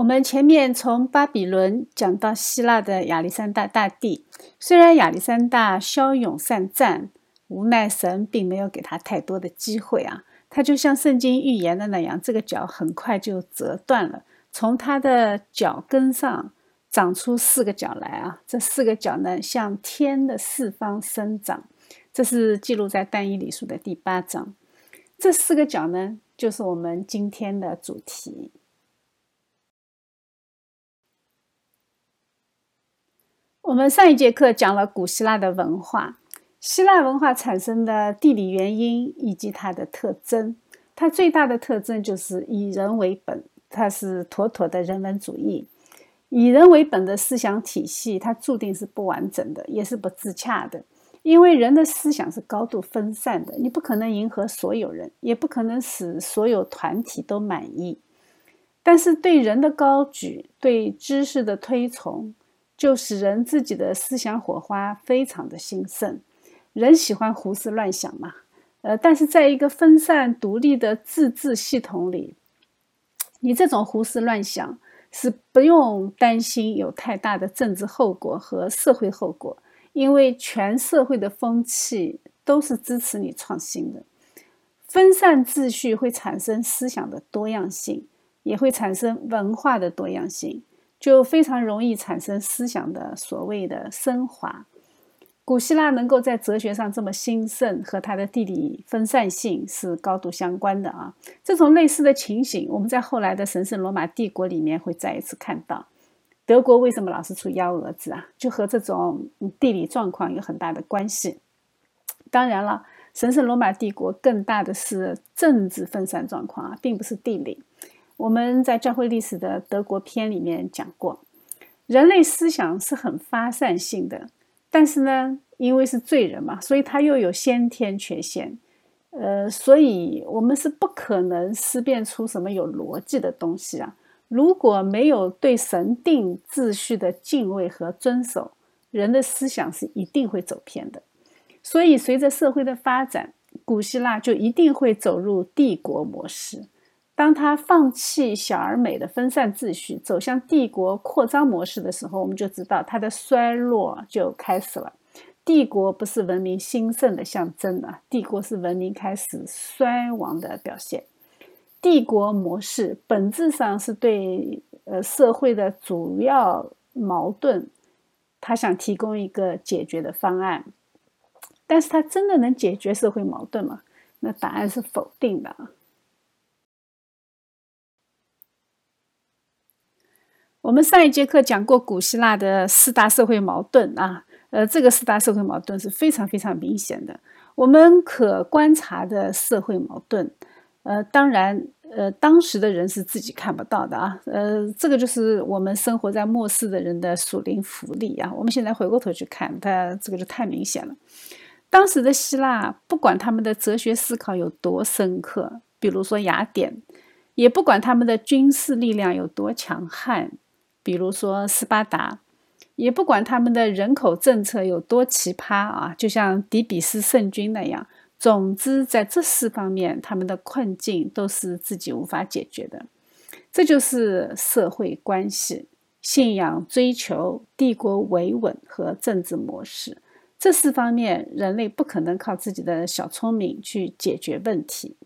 我们前面从巴比伦讲到希腊的亚历山大大帝，虽然亚历山大骁勇善战，无奈神并没有给他太多的机会啊。他就像圣经预言的那样，这个脚很快就折断了，从他的脚跟上长出四个角来啊。这四个角呢，向天的四方生长。这是记录在但以理书的第八章。这四个角呢，就是我们今天的主题。我们上一节课讲了古希腊的文化，希腊文化产生的地理原因以及它的特征。它最大的特征就是以人为本，它是妥妥的人文主义。以人为本的思想体系，它注定是不完整的，也是不自洽的。因为人的思想是高度分散的，你不可能迎合所有人，也不可能使所有团体都满意。但是对人的高举，对知识的推崇。就使人自己的思想火花非常的兴盛，人喜欢胡思乱想嘛，呃，但是在一个分散独立的自治系统里，你这种胡思乱想是不用担心有太大的政治后果和社会后果，因为全社会的风气都是支持你创新的。分散秩序会产生思想的多样性，也会产生文化的多样性。就非常容易产生思想的所谓的升华。古希腊能够在哲学上这么兴盛，和它的地理分散性是高度相关的啊。这种类似的情形，我们在后来的神圣罗马帝国里面会再一次看到。德国为什么老是出幺蛾子啊？就和这种地理状况有很大的关系。当然了，神圣罗马帝国更大的是政治分散状况啊，并不是地理。我们在教会历史的德国篇里面讲过，人类思想是很发散性的，但是呢，因为是罪人嘛，所以他又有先天缺陷，呃，所以我们是不可能思辨出什么有逻辑的东西啊。如果没有对神定秩序的敬畏和遵守，人的思想是一定会走偏的。所以，随着社会的发展，古希腊就一定会走入帝国模式。当他放弃小而美的分散秩序，走向帝国扩张模式的时候，我们就知道他的衰落就开始了。帝国不是文明兴盛的象征啊，帝国是文明开始衰亡的表现。帝国模式本质上是对呃社会的主要矛盾，他想提供一个解决的方案，但是他真的能解决社会矛盾吗？那答案是否定的啊。我们上一节课讲过古希腊的四大社会矛盾啊，呃，这个四大社会矛盾是非常非常明显的。我们可观察的社会矛盾，呃，当然，呃，当时的人是自己看不到的啊，呃，这个就是我们生活在末世的人的属灵福利啊。我们现在回过头去看，它这个就太明显了。当时的希腊，不管他们的哲学思考有多深刻，比如说雅典，也不管他们的军事力量有多强悍。比如说斯巴达，也不管他们的人口政策有多奇葩啊，就像底比斯圣君那样。总之，在这四方面，他们的困境都是自己无法解决的。这就是社会关系、信仰追求、帝国维稳和政治模式这四方面，人类不可能靠自己的小聪明去解决问题。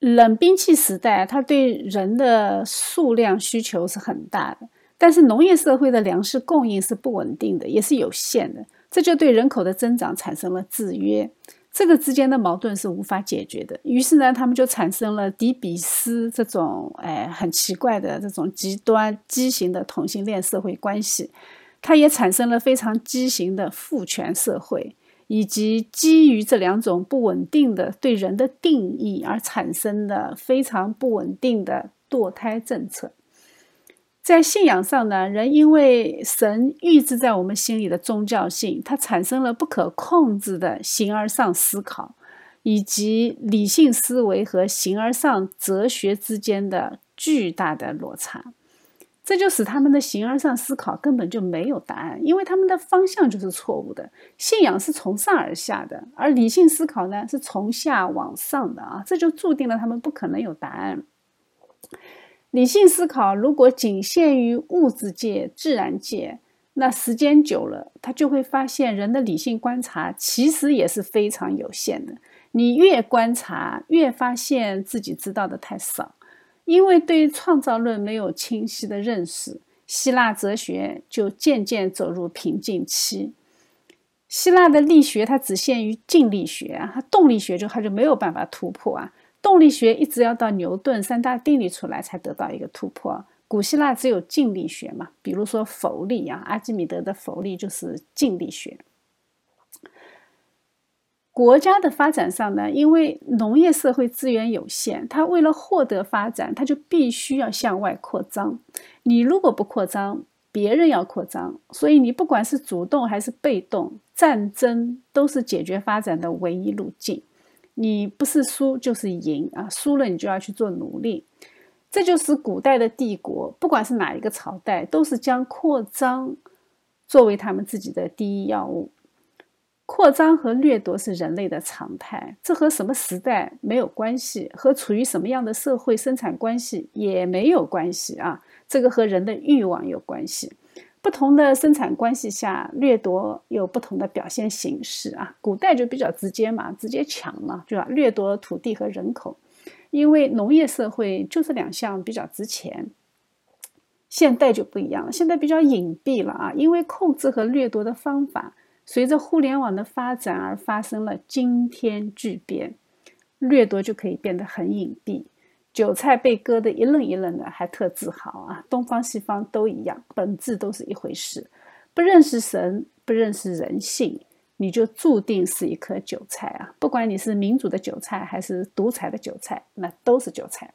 冷兵器时代，它对人的数量需求是很大的，但是农业社会的粮食供应是不稳定的，也是有限的，这就对人口的增长产生了制约。这个之间的矛盾是无法解决的，于是呢，他们就产生了底比斯这种哎很奇怪的这种极端畸形的同性恋社会关系，它也产生了非常畸形的父权社会。以及基于这两种不稳定的对人的定义而产生的非常不稳定的堕胎政策，在信仰上呢，人因为神预置在我们心里的宗教性，它产生了不可控制的形而上思考，以及理性思维和形而上哲学之间的巨大的落差。这就使他们的形而上思考根本就没有答案，因为他们的方向就是错误的。信仰是从上而下的，而理性思考呢是从下往上的啊，这就注定了他们不可能有答案。理性思考如果仅限于物质界、自然界，那时间久了，他就会发现人的理性观察其实也是非常有限的。你越观察，越发现自己知道的太少，因为对于创造论没有清晰的认识，希腊哲学就渐渐走入瓶颈期。希腊的力学它只限于静力学啊，它动力学就它就没有办法突破啊。动力学一直要到牛顿三大定律出来才得到一个突破。古希腊只有静力学嘛，比如说浮力啊，阿基米德的浮力就是静力学。国家的发展上呢，因为农业社会资源有限，它为了获得发展，它就必须要向外扩张。你如果不扩张，别人要扩张，所以你不管是主动还是被动，战争都是解决发展的唯一路径。你不是输就是赢啊，输了你就要去做奴隶。这就是古代的帝国，不管是哪一个朝代，都是将扩张作为他们自己的第一要务。扩张和掠夺是人类的常态，这和什么时代没有关系，和处于什么样的社会生产关系也没有关系啊。这个和人的欲望有关系。不同的生产关系下，掠夺有不同的表现形式啊。古代就比较直接嘛，直接抢嘛，对吧？掠夺土地和人口。因为农业社会就是两项比较值钱，现代就不一样了，现在比较隐蔽了啊。因为控制和掠夺的方法随着互联网的发展而发生了惊天巨变，掠夺就可以变得很隐蔽，韭菜被割得一愣一愣的，还特自豪啊。东方西方都一样，本质都是一回事，不认识神，不认识人性。你就注定是一颗韭菜啊！不管你是民主的韭菜还是独裁的韭菜，那都是韭菜。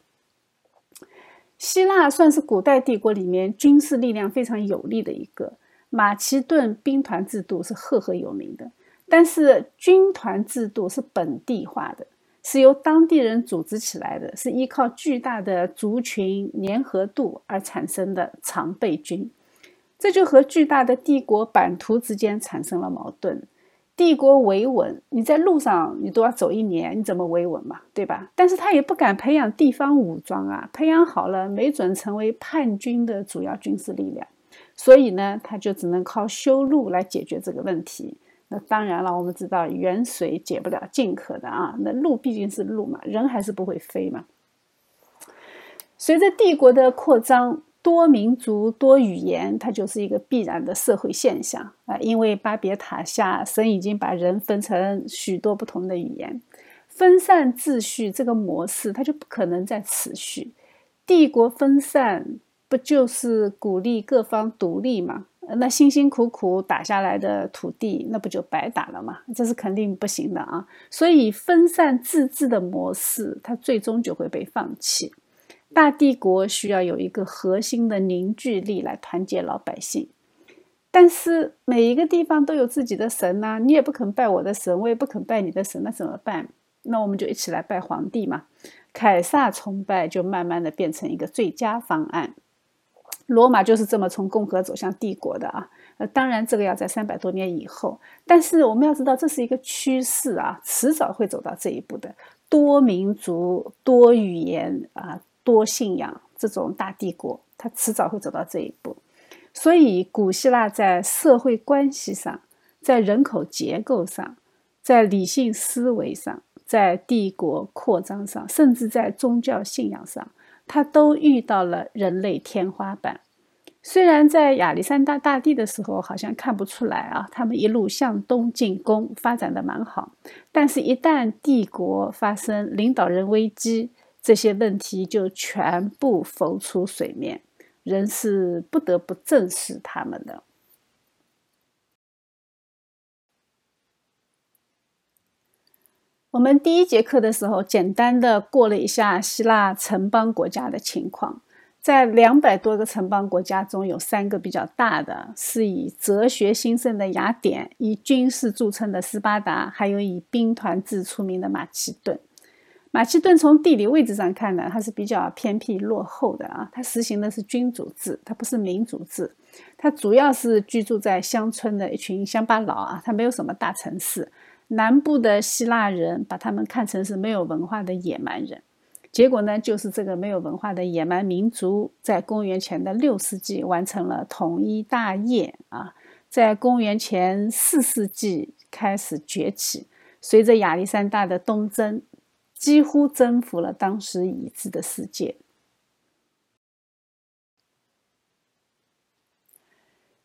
希腊算是古代帝国里面军事力量非常有力的一个，马其顿兵团制度是赫赫有名的。但是军团制度是本地化的，是由当地人组织起来的，是依靠巨大的族群粘合度而产生的常备军，这就和巨大的帝国版图之间产生了矛盾。帝国维稳，你在路上你都要走一年，你怎么维稳嘛？对吧？但是他也不敢培养地方武装啊，培养好了没准成为叛军的主要军事力量，所以呢，他就只能靠修路来解决这个问题。那当然了，我们知道远水解不了近渴的啊，那路毕竟是路嘛，人还是不会飞嘛。随着帝国的扩张。多民族、多语言，它就是一个必然的社会现象啊！因为巴别塔下，神已经把人分成许多不同的语言，分散秩序这个模式，它就不可能再持续。帝国分散，不就是鼓励各方独立吗？那辛辛苦苦打下来的土地，那不就白打了吗？这是肯定不行的啊！所以，分散自治的模式，它最终就会被放弃。大帝国需要有一个核心的凝聚力来团结老百姓，但是每一个地方都有自己的神呐，你也不肯拜我的神，我也不肯拜你的神，那怎么办？那我们就一起来拜皇帝嘛。凯撒崇拜就慢慢的变成一个最佳方案。罗马就是这么从共和走向帝国的啊。呃，当然这个要在三百多年以后，但是我们要知道这是一个趋势啊，迟早会走到这一步的。多民族、多语言啊。多信仰这种大帝国，它迟早会走到这一步。所以，古希腊在社会关系上、在人口结构上、在理性思维上、在帝国扩张上，甚至在宗教信仰上，他都遇到了人类天花板。虽然在亚历山大大帝的时候好像看不出来啊，他们一路向东进攻，发展的蛮好。但是，一旦帝国发生领导人危机，这些问题就全部浮出水面，人是不得不正视他们的。我们第一节课的时候，简单的过了一下希腊城邦国家的情况。在两百多个城邦国家中，有三个比较大的，是以哲学兴盛的雅典，以军事著称的斯巴达，还有以兵团制出名的马其顿。马其顿从地理位置上看呢，它是比较偏僻落后的啊，它实行的是君主制，它不是民主制，它主要是居住在乡村的一群乡巴佬啊，它没有什么大城市。南部的希腊人把他们看成是没有文化的野蛮人，结果呢，就是这个没有文化的野蛮民族，在公元前的六世纪完成了统一大业啊，在公元前四世纪开始崛起，随着亚历山大的东征。几乎征服了当时已知的世界。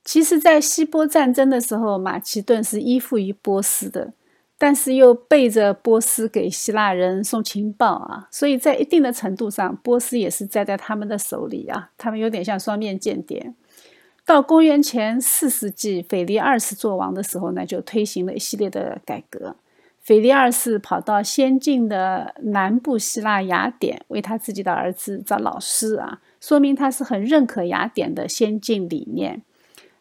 其实，在希波战争的时候，马其顿是依附于波斯的，但是又背着波斯给希腊人送情报啊，所以在一定的程度上，波斯也是栽在他们的手里啊。他们有点像双面间谍。到公元前四世纪，腓力二世做王的时候呢，就推行了一系列的改革。腓力二世跑到先进的南部希腊雅典，为他自己的儿子找老师啊，说明他是很认可雅典的先进理念。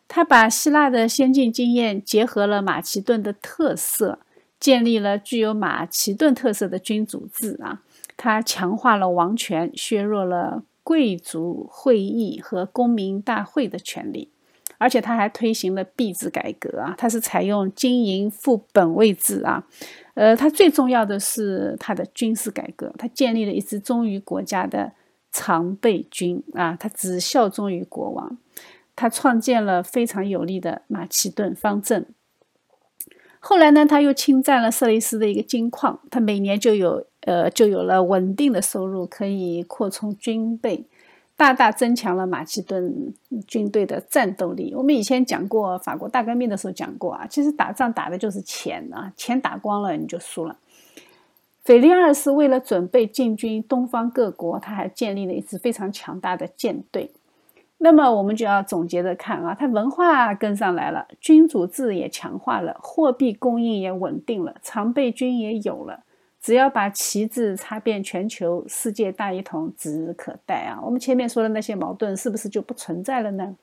他把希腊的先进经验结合了马其顿的特色，建立了具有马其顿特色的君主制啊。他强化了王权，削弱了贵族会议和公民大会的权利。而且他还推行了币制改革啊，他是采用金银副本位制啊，呃，他最重要的是他的军事改革，他建立了一支忠于国家的常备军啊，他只效忠于国王，他创建了非常有力的马其顿方阵。后来呢，他又侵占了色雷斯的一个金矿，他每年就有呃就有了稳定的收入，可以扩充军备。大大增强了马其顿军队的战斗力。我们以前讲过，法国大革命的时候讲过啊，其实打仗打的就是钱啊，钱打光了你就输了。腓力二世为了准备进军东方各国，他还建立了一支非常强大的舰队。那么我们就要总结着看啊，它文化跟上来了，君主制也强化了，货币供应也稳定了，常备军也有了。只要把旗帜插遍全球，世界大一统指日可待啊！我们前面说的那些矛盾是不是就不存在了呢？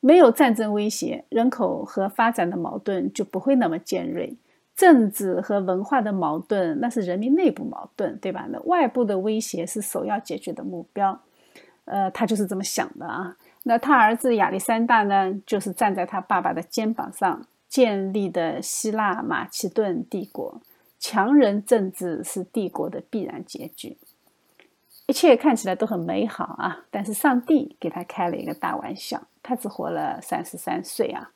没有战争威胁，人口和发展的矛盾就不会那么尖锐。政治和文化的矛盾那是人民内部矛盾，对吧？那外部的威胁是首要解决的目标。呃，他就是这么想的啊。那他儿子亚历山大呢，就是站在他爸爸的肩膀上建立的希腊马其顿帝国。强人政治是帝国的必然结局，一切看起来都很美好啊！但是上帝给他开了一个大玩笑，他只活了三十三岁啊。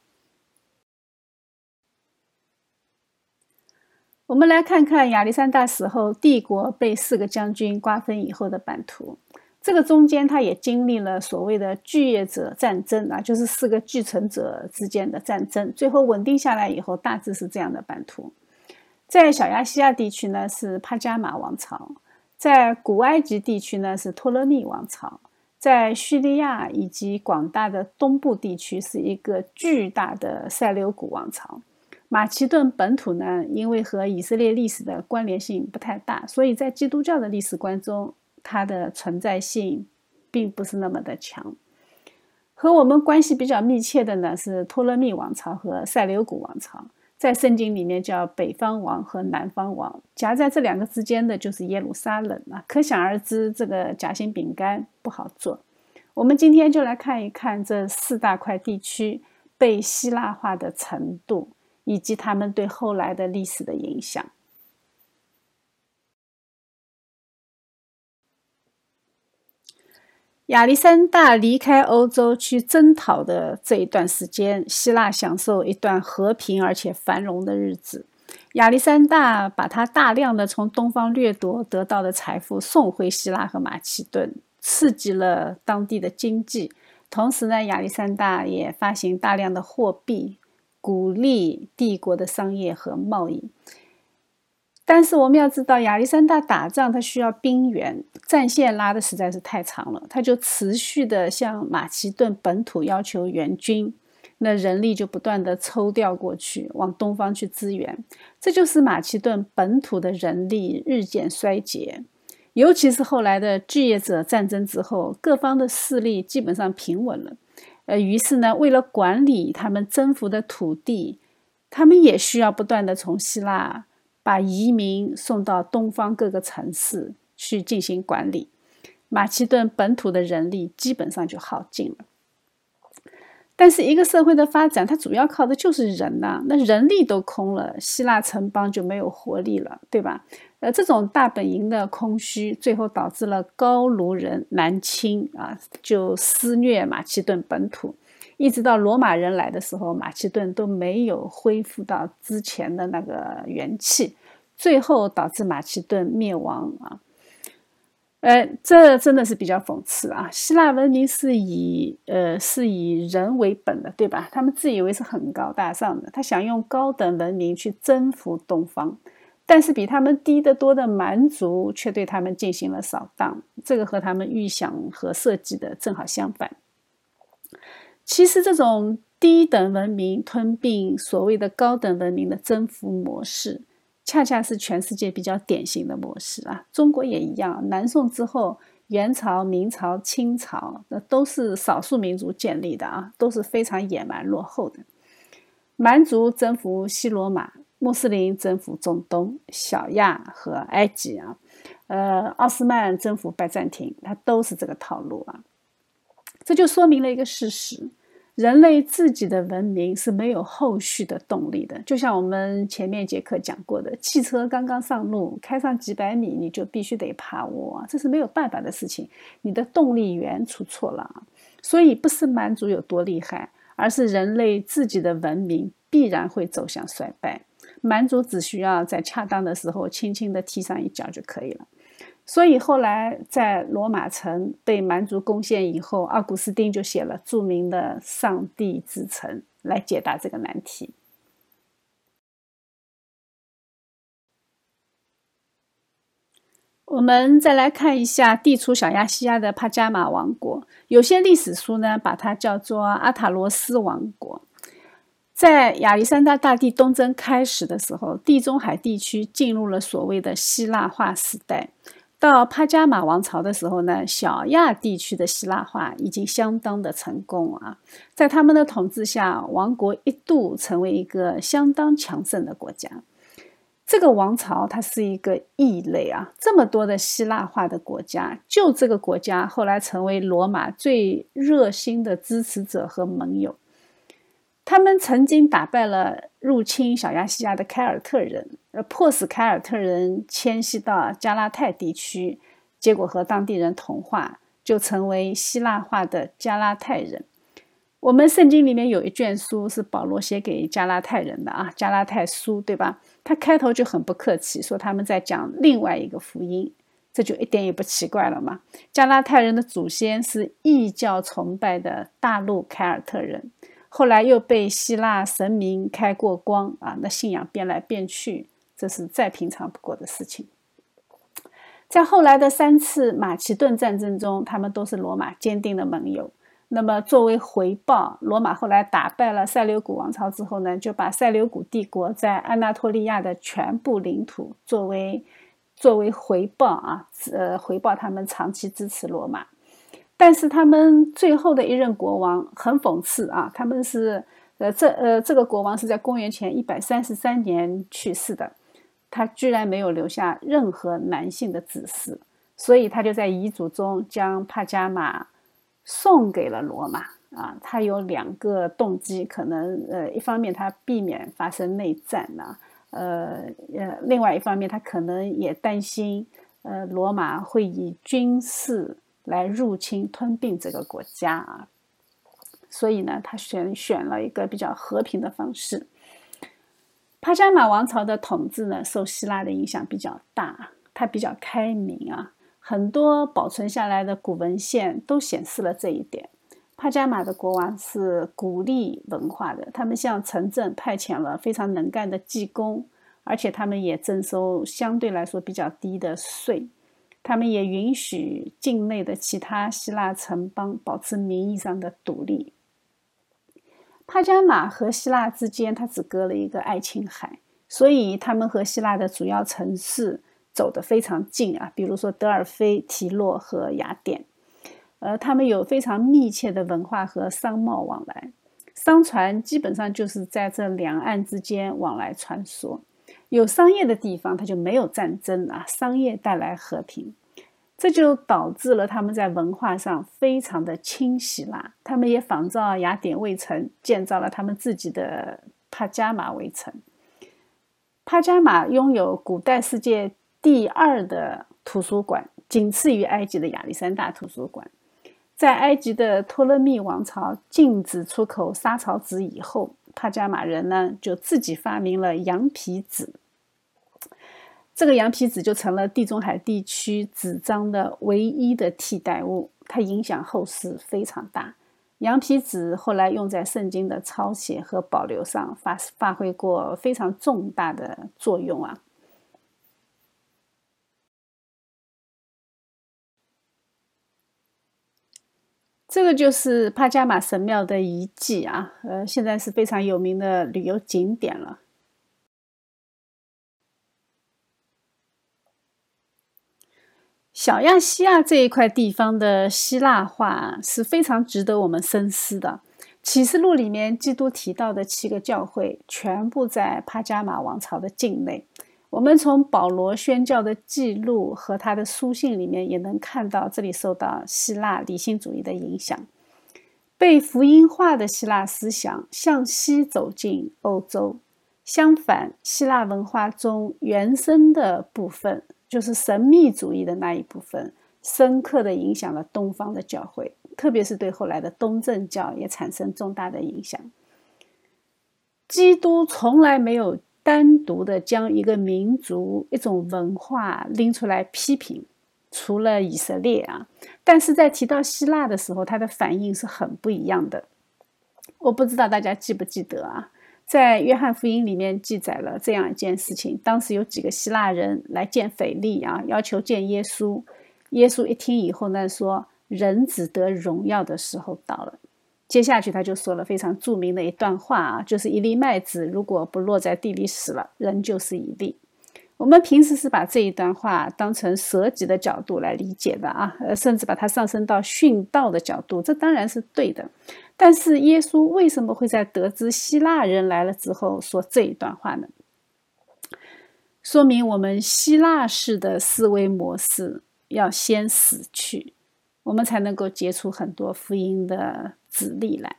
我们来看看亚历山大死后，帝国被四个将军瓜分以后的版图。这个中间，他也经历了所谓的继业者战争啊，就是四个继承者之间的战争，最后稳定下来以后，大致是这样的版图。在小亚细亚地区呢，是帕加马王朝；在古埃及地区呢，是托勒密王朝；在叙利亚以及广大的东部地区，是一个巨大的塞琉古王朝。马其顿本土呢，因为和以色列历史的关联性不太大，所以在基督教的历史观中，它的存在性并不是那么的强。和我们关系比较密切的呢，是托勒密王朝和塞琉古王朝。在圣经里面叫北方王和南方王，夹在这两个之间的就是耶路撒冷啊，可想而知这个夹心饼干不好做。我们今天就来看一看这四大块地区被希腊化的程度，以及他们对后来的历史的影响。亚历山大离开欧洲去征讨的这一段时间，希腊享受一段和平而且繁荣的日子。亚历山大把他大量的从东方掠夺得到的财富送回希腊和马其顿，刺激了当地的经济。同时呢，亚历山大也发行大量的货币，鼓励帝国的商业和贸易。但是我们要知道，亚历山大打仗他需要兵源，战线拉的实在是太长了，他就持续的向马其顿本土要求援军，那人力就不断的抽调过去，往东方去支援，这就是马其顿本土的人力日渐衰竭。尤其是后来的巨业者战争之后，各方的势力基本上平稳了，呃，于是呢，为了管理他们征服的土地，他们也需要不断的从希腊。把移民送到东方各个城市去进行管理，马其顿本土的人力基本上就耗尽了。但是一个社会的发展，它主要靠的就是人呐，那人力都空了，希腊城邦就没有活力了，对吧？呃，这种大本营的空虚，最后导致了高卢人南侵啊，就肆虐马其顿本土，一直到罗马人来的时候，马其顿都没有恢复到之前的那个元气，最后导致马其顿灭亡啊。呃，这真的是比较讽刺啊！希腊文明是以呃是以人为本的，对吧？他们自以为是很高大上的，他想用高等文明去征服东方，但是比他们低得多的蛮族却对他们进行了扫荡，这个和他们预想和设计的正好相反。其实，这种低等文明吞并所谓的高等文明的征服模式。恰恰是全世界比较典型的模式啊，中国也一样。南宋之后，元朝、明朝、清朝，那都是少数民族建立的啊，都是非常野蛮落后的。蛮族征服西罗马，穆斯林征服中东、小亚和埃及啊，呃，奥斯曼征服拜占庭，它都是这个套路啊。这就说明了一个事实。人类自己的文明是没有后续的动力的，就像我们前面节课讲过的，汽车刚刚上路，开上几百米，你就必须得趴窝，这是没有办法的事情。你的动力源出错了，所以不是蛮族有多厉害，而是人类自己的文明必然会走向衰败。蛮族只需要在恰当的时候轻轻地踢上一脚就可以了。所以后来在罗马城被蛮族攻陷以后，奥古斯丁就写了著名的《上帝之城》来解答这个难题。我们再来看一下地处小亚细亚的帕加马王国，有些历史书呢把它叫做阿塔罗斯王国。在亚历山大大帝东征开始的时候，地中海地区进入了所谓的希腊化时代。到帕加马王朝的时候呢，小亚地区的希腊化已经相当的成功啊，在他们的统治下，王国一度成为一个相当强盛的国家。这个王朝它是一个异类啊，这么多的希腊化的国家，就这个国家后来成为罗马最热心的支持者和盟友。他们曾经打败了入侵小亚细亚的凯尔特人，呃，迫使凯尔特人迁徙到加拉泰地区，结果和当地人同化，就成为希腊化的加拉泰人。我们圣经里面有一卷书是保罗写给加拉泰人的啊，《加拉泰书》，对吧？他开头就很不客气，说他们在讲另外一个福音，这就一点也不奇怪了嘛。加拉泰人的祖先是异教崇拜的大陆凯尔特人。后来又被希腊神明开过光啊，那信仰变来变去，这是再平常不过的事情。在后来的三次马其顿战争中，他们都是罗马坚定的盟友。那么作为回报，罗马后来打败了塞琉古王朝之后呢，就把塞琉古帝国在安纳托利亚的全部领土作为作为回报啊，呃，回报他们长期支持罗马。但是他们最后的一任国王很讽刺啊，他们是呃这呃这个国王是在公元前一百三十三年去世的，他居然没有留下任何男性的子嗣，所以他就在遗嘱中将帕加马送给了罗马啊。他有两个动机，可能呃一方面他避免发生内战呐，呃呃另外一方面他可能也担心呃罗马会以军事。来入侵吞并这个国家啊，所以呢，他选选了一个比较和平的方式。帕加马王朝的统治呢，受希腊的影响比较大，它比较开明啊，很多保存下来的古文献都显示了这一点。帕加马的国王是鼓励文化的，他们向城镇派遣了非常能干的技工，而且他们也征收相对来说比较低的税。他们也允许境内的其他希腊城邦保持名义上的独立。帕加马和希腊之间，它只隔了一个爱琴海，所以他们和希腊的主要城市走得非常近啊，比如说德尔菲、提洛和雅典。呃，他们有非常密切的文化和商贸往来，商船基本上就是在这两岸之间往来穿梭。有商业的地方，它就没有战争啊，商业带来和平。这就导致了他们在文化上非常的清晰啦，他们也仿照雅典卫城建造了他们自己的帕加马卫城。帕加马拥有古代世界第二的图书馆，仅次于埃及的亚历山大图书馆。在埃及的托勒密王朝禁止出口沙草纸以后，帕加马人呢就自己发明了羊皮纸。这个羊皮纸就成了地中海地区纸张的唯一的替代物，它影响后世非常大。羊皮纸后来用在圣经的抄写和保留上，发发挥过非常重大的作用啊。这个就是帕加马神庙的遗迹啊，呃，现在是非常有名的旅游景点了。小亚细亚这一块地方的希腊化是非常值得我们深思的。启示录里面，基督提到的七个教会全部在帕加马王朝的境内。我们从保罗宣教的记录和他的书信里面也能看到，这里受到希腊理性主义的影响，被福音化的希腊思想向西走进欧洲。相反，希腊文化中原生的部分。就是神秘主义的那一部分，深刻的影响了东方的教会，特别是对后来的东正教也产生重大的影响。基督从来没有单独的将一个民族、一种文化拎出来批评，除了以色列啊。但是在提到希腊的时候，他的反应是很不一样的。我不知道大家记不记得啊？在约翰福音里面记载了这样一件事情：当时有几个希腊人来见腓力啊，要求见耶稣。耶稣一听以后呢，说：“人只得荣耀的时候到了。”接下去他就说了非常著名的一段话啊，就是一粒麦子如果不落在地里死了，人就是一粒。我们平时是把这一段话当成舍己的角度来理解的啊，呃，甚至把它上升到殉道的角度，这当然是对的。但是耶稣为什么会在得知希腊人来了之后说这一段话呢？说明我们希腊式的思维模式要先死去，我们才能够结出很多福音的子粒来。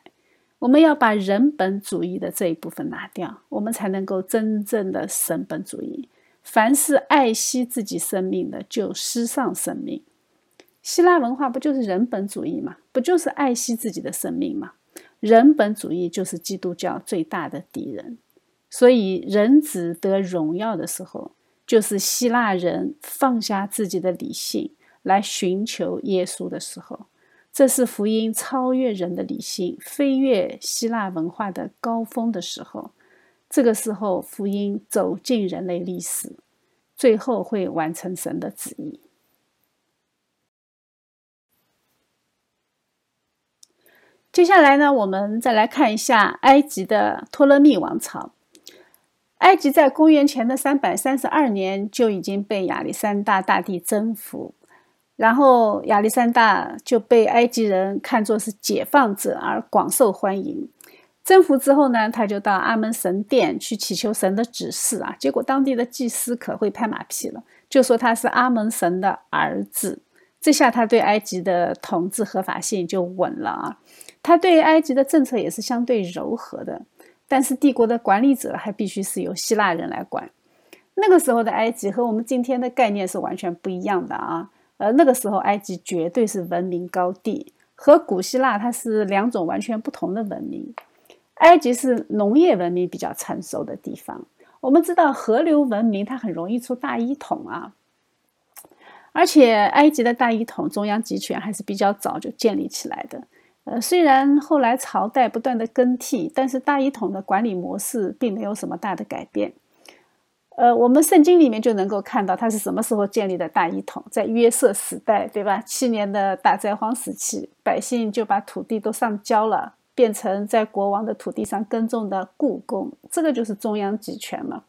我们要把人本主义的这一部分拿掉，我们才能够真正的神本主义。凡是爱惜自己生命的，就失丧生命。希腊文化不就是人本主义吗？不就是爱惜自己的生命吗？人本主义就是基督教最大的敌人。所以，人只得荣耀的时候，就是希腊人放下自己的理性来寻求耶稣的时候。这是福音超越人的理性，飞跃希腊文化的高峰的时候。这个时候，福音走进人类历史，最后会完成神的旨意。接下来呢，我们再来看一下埃及的托勒密王朝。埃及在公元前的三百三十二年就已经被亚历山大大帝征服，然后亚历山大就被埃及人看作是解放者而广受欢迎。征服之后呢，他就到阿门神殿去祈求神的指示啊。结果当地的祭司可会拍马屁了，就说他是阿门神的儿子。这下他对埃及的统治合法性就稳了啊。他对埃及的政策也是相对柔和的，但是帝国的管理者还必须是由希腊人来管。那个时候的埃及和我们今天的概念是完全不一样的啊。呃，那个时候埃及绝对是文明高地，和古希腊它是两种完全不同的文明。埃及是农业文明比较成熟的地方。我们知道河流文明它很容易出大一统啊，而且埃及的大一统中央集权还是比较早就建立起来的。呃，虽然后来朝代不断的更替，但是大一统的管理模式并没有什么大的改变。呃，我们圣经里面就能够看到它是什么时候建立的大一统，在约瑟时代，对吧？七年的大灾荒时期，百姓就把土地都上交了。变成在国王的土地上耕种的雇工，这个就是中央集权了。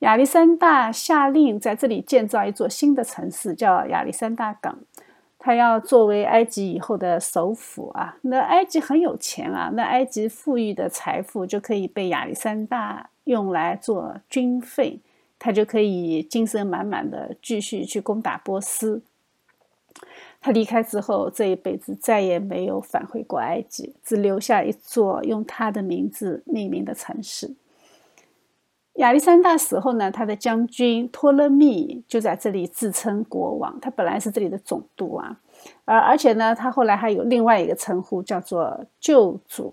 亚历山大下令在这里建造一座新的城市，叫亚历山大港。他要作为埃及以后的首府啊。那埃及很有钱啊，那埃及富裕的财富就可以被亚历山大用来做军费，他就可以精神满满的继续去攻打波斯。他离开之后，这一辈子再也没有返回过埃及，只留下一座用他的名字命名的城市。亚历山大死后呢，他的将军托勒密就在这里自称国王。他本来是这里的总督啊，而而且呢，他后来还有另外一个称呼叫做救主。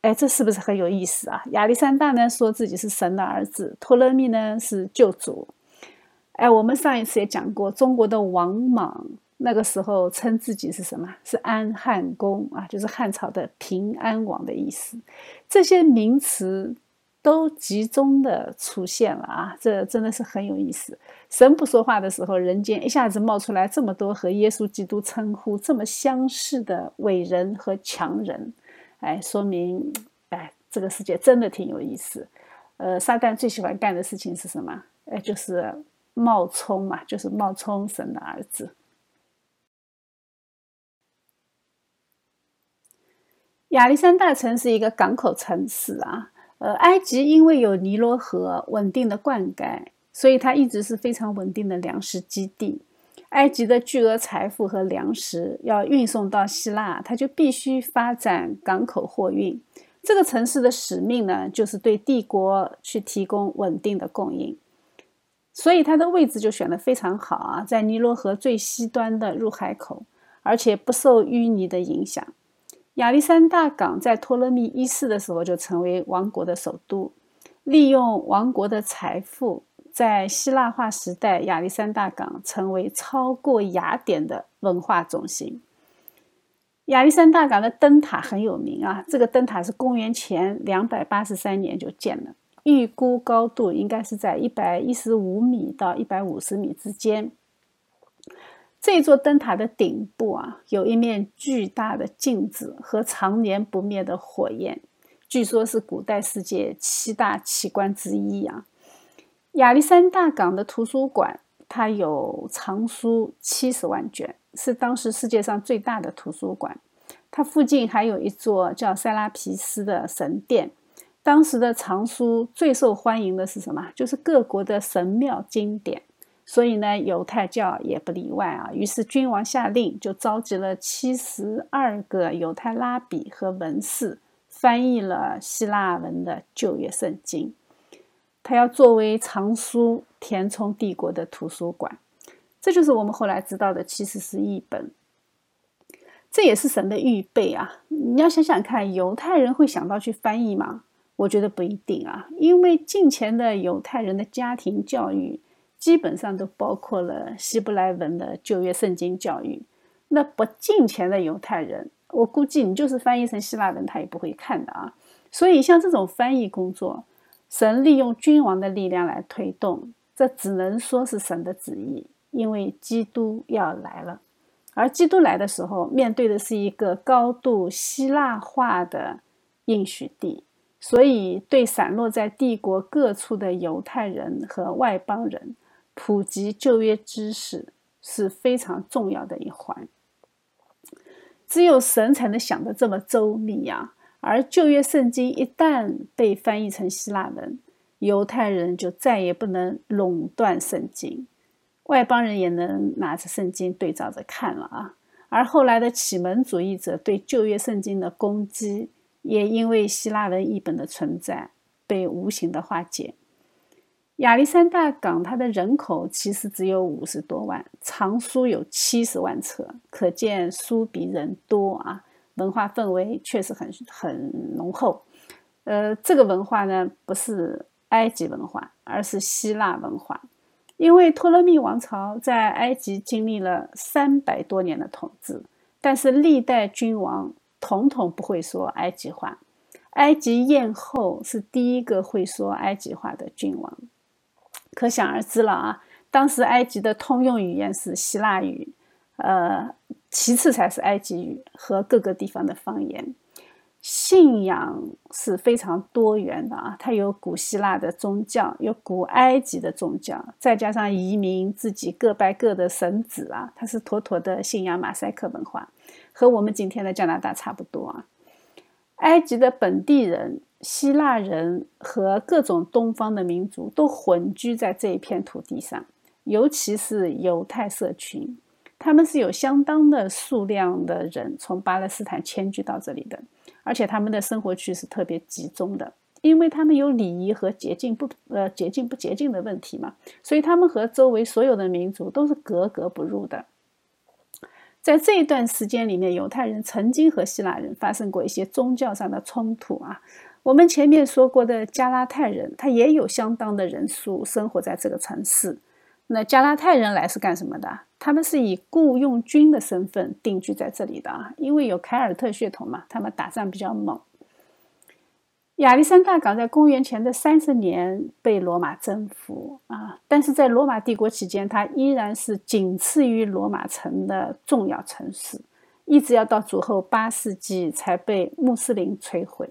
哎，这是不是很有意思啊？亚历山大呢说自己是神的儿子，托勒密呢是救主。哎，我们上一次也讲过，中国的王莽那个时候称自己是什么？是安汉公啊，就是汉朝的平安王的意思。这些名词。都集中的出现了啊！这真的是很有意思。神不说话的时候，人间一下子冒出来这么多和耶稣基督称呼这么相似的伟人和强人，哎，说明哎，这个世界真的挺有意思。呃，撒旦最喜欢干的事情是什么？哎，就是冒充嘛，就是冒充神的儿子。亚历山大城是一个港口城市啊。呃，埃及因为有尼罗河稳定的灌溉，所以它一直是非常稳定的粮食基地。埃及的巨额财富和粮食要运送到希腊，它就必须发展港口货运。这个城市的使命呢，就是对帝国去提供稳定的供应，所以它的位置就选得非常好啊，在尼罗河最西端的入海口，而且不受淤泥的影响。亚历山大港在托勒密一世的时候就成为王国的首都，利用王国的财富，在希腊化时代，亚历山大港成为超过雅典的文化中心。亚历山大港的灯塔很有名啊，这个灯塔是公元前两百八十三年就建了，预估高度应该是在一百一十五米到一百五十米之间。这座灯塔的顶部啊，有一面巨大的镜子和常年不灭的火焰，据说是古代世界七大奇观之一啊。亚历山大港的图书馆，它有藏书七十万卷，是当时世界上最大的图书馆。它附近还有一座叫塞拉皮斯的神殿。当时的藏书最受欢迎的是什么？就是各国的神庙经典。所以呢，犹太教也不例外啊。于是君王下令，就召集了七十二个犹太拉比和文士，翻译了希腊文的旧约圣经。他要作为藏书填充帝国的图书馆。这就是我们后来知道的七十四译本。这也是神的预备啊！你要想想看，犹太人会想到去翻译吗？我觉得不一定啊，因为近前的犹太人的家庭教育。基本上都包括了希伯来文的旧约圣经教育。那不敬虔的犹太人，我估计你就是翻译成希腊文，他也不会看的啊。所以像这种翻译工作，神利用君王的力量来推动，这只能说是神的旨意，因为基督要来了。而基督来的时候，面对的是一个高度希腊化的应许地，所以对散落在帝国各处的犹太人和外邦人。普及旧约知识是非常重要的一环，只有神才能想得这么周密呀。而旧约圣经一旦被翻译成希腊文，犹太人就再也不能垄断圣经，外邦人也能拿着圣经对照着看了啊。而后来的启蒙主义者对旧约圣经的攻击，也因为希腊文译本的存在被无形的化解。亚历山大港，它的人口其实只有五十多万，藏书有七十万册，可见书比人多啊。文化氛围确实很很浓厚。呃，这个文化呢，不是埃及文化，而是希腊文化。因为托勒密王朝在埃及经历了三百多年的统治，但是历代君王统统不会说埃及话。埃及艳后是第一个会说埃及话的君王。可想而知了啊！当时埃及的通用语言是希腊语，呃，其次才是埃及语和各个地方的方言。信仰是非常多元的啊，它有古希腊的宗教，有古埃及的宗教，再加上移民自己各拜各的神子啊，它是妥妥的信仰马赛克文化，和我们今天的加拿大差不多啊。埃及的本地人、希腊人和各种东方的民族都混居在这一片土地上，尤其是犹太社群，他们是有相当的数量的人从巴勒斯坦迁居到这里的。而且他们的生活区是特别集中的，因为他们有礼仪和洁净不呃洁净不洁净的问题嘛，所以他们和周围所有的民族都是格格不入的。在这一段时间里面，犹太人曾经和希腊人发生过一些宗教上的冲突啊。我们前面说过的加拉太人，他也有相当的人数生活在这个城市。那加拉太人来是干什么的？他们是以雇佣军的身份定居在这里的啊，因为有凯尔特血统嘛，他们打仗比较猛。亚历山大港在公元前的三十年被罗马征服啊，但是在罗马帝国期间，它依然是仅次于罗马城的重要城市，一直要到主后八世纪才被穆斯林摧毁。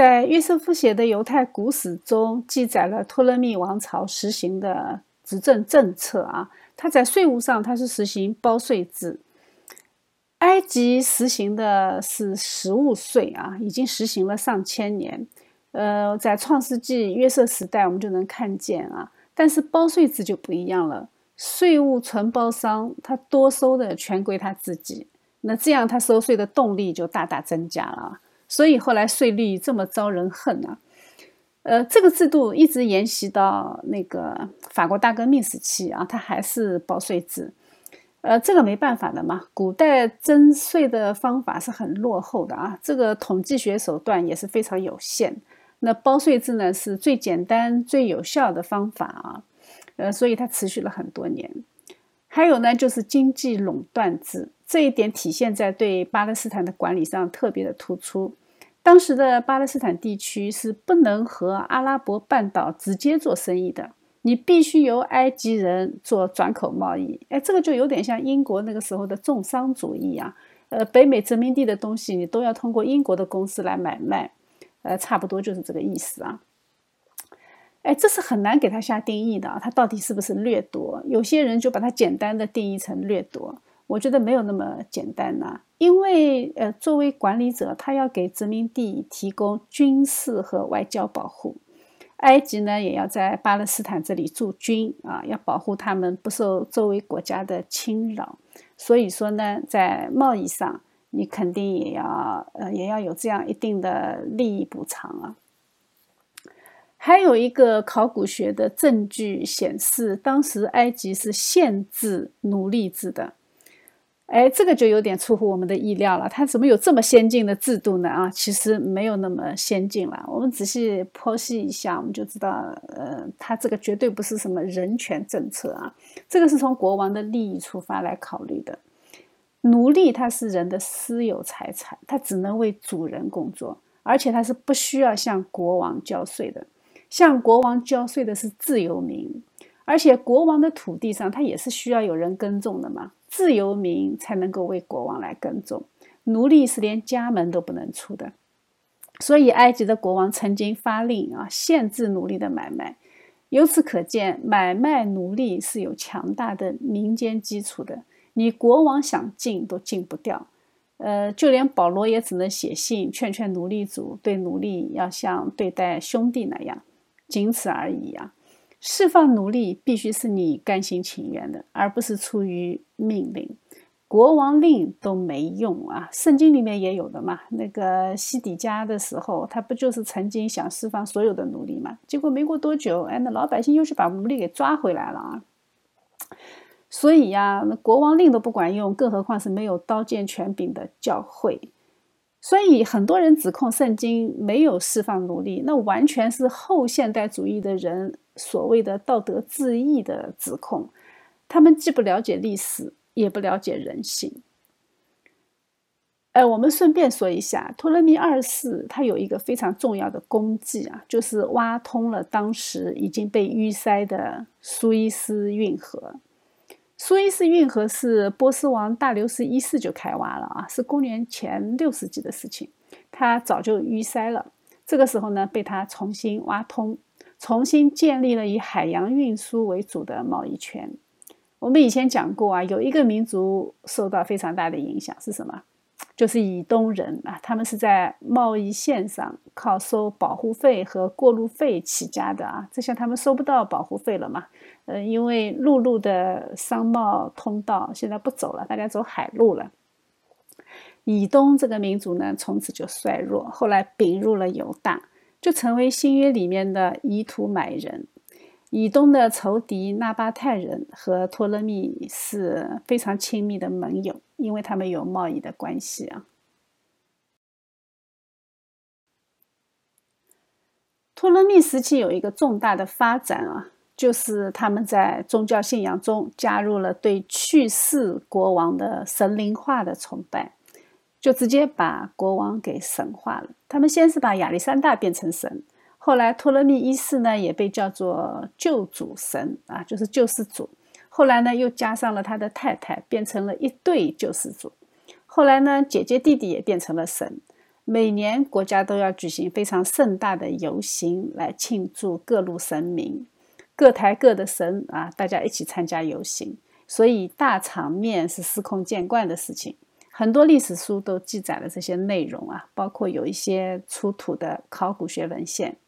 在约瑟夫写的犹太古史中，记载了托勒密王朝实行的执政政策啊。他在税务上，他是实行包税制。埃及实行的是实物税啊，已经实行了上千年。呃，在创世纪约瑟时代，我们就能看见啊。但是包税制就不一样了，税务承包商他多收的全归他自己，那这样他收税的动力就大大增加了。所以后来税率这么招人恨啊，呃，这个制度一直沿袭到那个法国大革命时期啊，它还是包税制，呃，这个没办法的嘛，古代征税的方法是很落后的啊，这个统计学手段也是非常有限，那包税制呢是最简单最有效的方法啊，呃，所以它持续了很多年。还有呢，就是经济垄断制，这一点体现在对巴勒斯坦的管理上特别的突出。当时的巴勒斯坦地区是不能和阿拉伯半岛直接做生意的，你必须由埃及人做转口贸易。哎，这个就有点像英国那个时候的重商主义啊。呃，北美殖民地的东西你都要通过英国的公司来买卖，呃，差不多就是这个意思啊。哎，这是很难给他下定义的啊，他到底是不是掠夺？有些人就把它简单的定义成掠夺。我觉得没有那么简单呐，因为呃，作为管理者，他要给殖民地提供军事和外交保护。埃及呢，也要在巴勒斯坦这里驻军啊，要保护他们不受周围国家的侵扰。所以说呢，在贸易上，你肯定也要呃，也要有这样一定的利益补偿啊。还有一个考古学的证据显示，当时埃及是限制奴隶制的。哎，这个就有点出乎我们的意料了。他怎么有这么先进的制度呢？啊，其实没有那么先进了。我们仔细剖析一下，我们就知道，呃，他这个绝对不是什么人权政策啊。这个是从国王的利益出发来考虑的。奴隶他是人的私有财产，他只能为主人工作，而且他是不需要向国王交税的。向国王交税的是自由民，而且国王的土地上他也是需要有人耕种的嘛。自由民才能够为国王来耕种，奴隶是连家门都不能出的。所以，埃及的国王曾经发令啊，限制奴隶的买卖。由此可见，买卖奴隶是有强大的民间基础的。你国王想禁都禁不掉。呃，就连保罗也只能写信劝劝奴隶主，对奴隶要像对待兄弟那样，仅此而已呀。释放奴隶必须是你甘心情愿的，而不是出于命令。国王令都没用啊！圣经里面也有的嘛。那个西底家的时候，他不就是曾经想释放所有的奴隶嘛？结果没过多久，哎，那老百姓又去把奴隶给抓回来了啊！所以呀，那国王令都不管用，更何况是没有刀剑权柄的教会。所以很多人指控圣经没有释放奴隶，那完全是后现代主义的人所谓的道德自义的指控。他们既不了解历史，也不了解人性。哎，我们顺便说一下，托勒密二世他有一个非常重要的功绩啊，就是挖通了当时已经被淤塞的苏伊士运河。苏伊士运河是波斯王大流士一世就开挖了啊，是公元前六世纪的事情，它早就淤塞了。这个时候呢，被他重新挖通，重新建立了以海洋运输为主的贸易圈。我们以前讲过啊，有一个民族受到非常大的影响是什么？就是以东人啊，他们是在贸易线上靠收保护费和过路费起家的啊。这下他们收不到保护费了嘛？呃，因为陆路的商贸通道现在不走了，大家走海路了。以东这个民族呢，从此就衰弱，后来并入了犹大，就成为新约里面的以土买人。以东的仇敌纳巴泰人和托勒密是非常亲密的盟友，因为他们有贸易的关系啊。托勒密时期有一个重大的发展啊，就是他们在宗教信仰中加入了对去世国王的神灵化的崇拜，就直接把国王给神化了。他们先是把亚历山大变成神。后来，托勒密一世呢也被叫做救主神啊，就是救世主。后来呢，又加上了他的太太，变成了一对救世主。后来呢，姐姐弟弟也变成了神。每年国家都要举行非常盛大的游行来庆祝各路神明，各台各的神啊，大家一起参加游行，所以大场面是司空见惯的事情。很多历史书都记载了这些内容啊，包括有一些出土的考古学文献。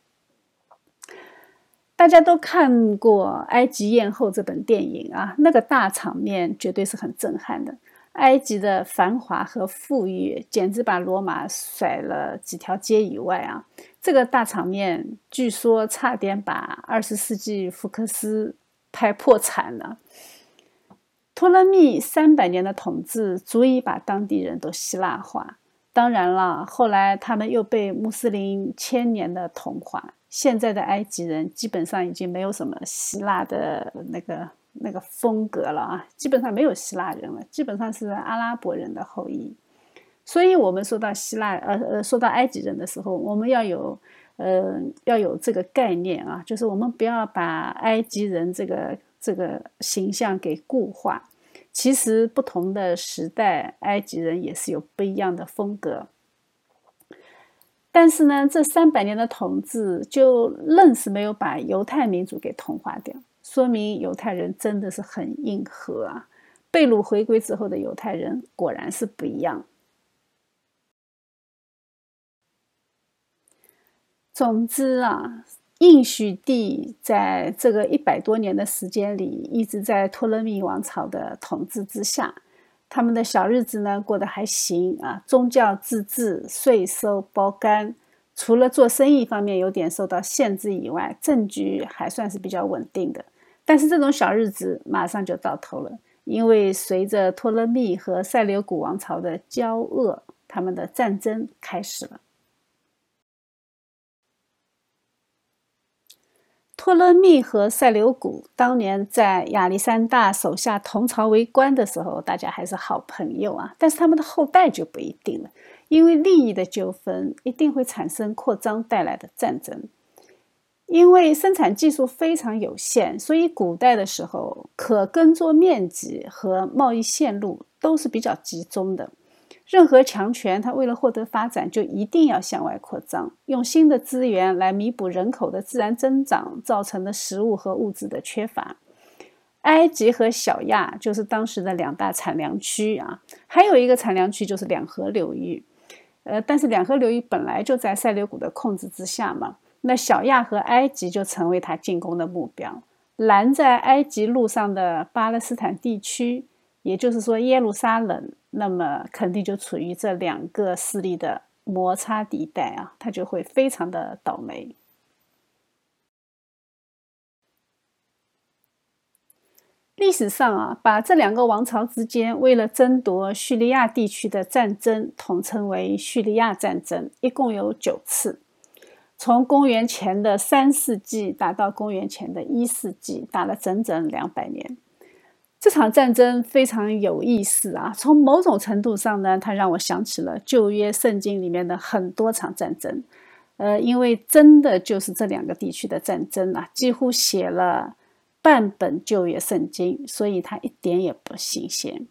大家都看过《埃及艳后》这本电影啊，那个大场面绝对是很震撼的。埃及的繁华和富裕，简直把罗马甩了几条街以外啊！这个大场面，据说差点把二十世纪福克斯拍破产了。托勒密三百年的统治，足以把当地人都希腊化。当然了，后来他们又被穆斯林千年的同化。现在的埃及人基本上已经没有什么希腊的那个那个风格了啊，基本上没有希腊人了，基本上是阿拉伯人的后裔。所以，我们说到希腊，呃呃，说到埃及人的时候，我们要有，呃，要有这个概念啊，就是我们不要把埃及人这个这个形象给固化。其实，不同的时代，埃及人也是有不一样的风格。但是呢，这三百年的统治就愣是没有把犹太民族给同化掉，说明犹太人真的是很硬核啊！被掳回归之后的犹太人果然是不一样。总之啊，应许地在这个一百多年的时间里，一直在托勒密王朝的统治之下。他们的小日子呢过得还行啊，宗教自治，税收包干，除了做生意方面有点受到限制以外，政局还算是比较稳定的。但是这种小日子马上就到头了，因为随着托勒密和塞琉古王朝的交恶，他们的战争开始了。托勒密和塞琉古当年在亚历山大手下同朝为官的时候，大家还是好朋友啊。但是他们的后代就不一定了，因为利益的纠纷一定会产生扩张带来的战争。因为生产技术非常有限，所以古代的时候可耕作面积和贸易线路都是比较集中的。任何强权，它为了获得发展，就一定要向外扩张，用新的资源来弥补人口的自然增长造成的食物和物质的缺乏。埃及和小亚就是当时的两大产粮区啊，还有一个产粮区就是两河流域。呃，但是两河流域本来就在塞琉古的控制之下嘛，那小亚和埃及就成为他进攻的目标。拦在埃及路上的巴勒斯坦地区，也就是说耶路撒冷。那么肯定就处于这两个势力的摩擦地带啊，他就会非常的倒霉。历史上啊，把这两个王朝之间为了争夺叙利亚地区的战争统称为叙利亚战争，一共有九次，从公元前的三世纪打到公元前的一世纪，打了整整两百年。这场战争非常有意思啊！从某种程度上呢，它让我想起了旧约圣经里面的很多场战争。呃，因为真的就是这两个地区的战争啊，几乎写了半本旧约圣经，所以它一点也不新鲜。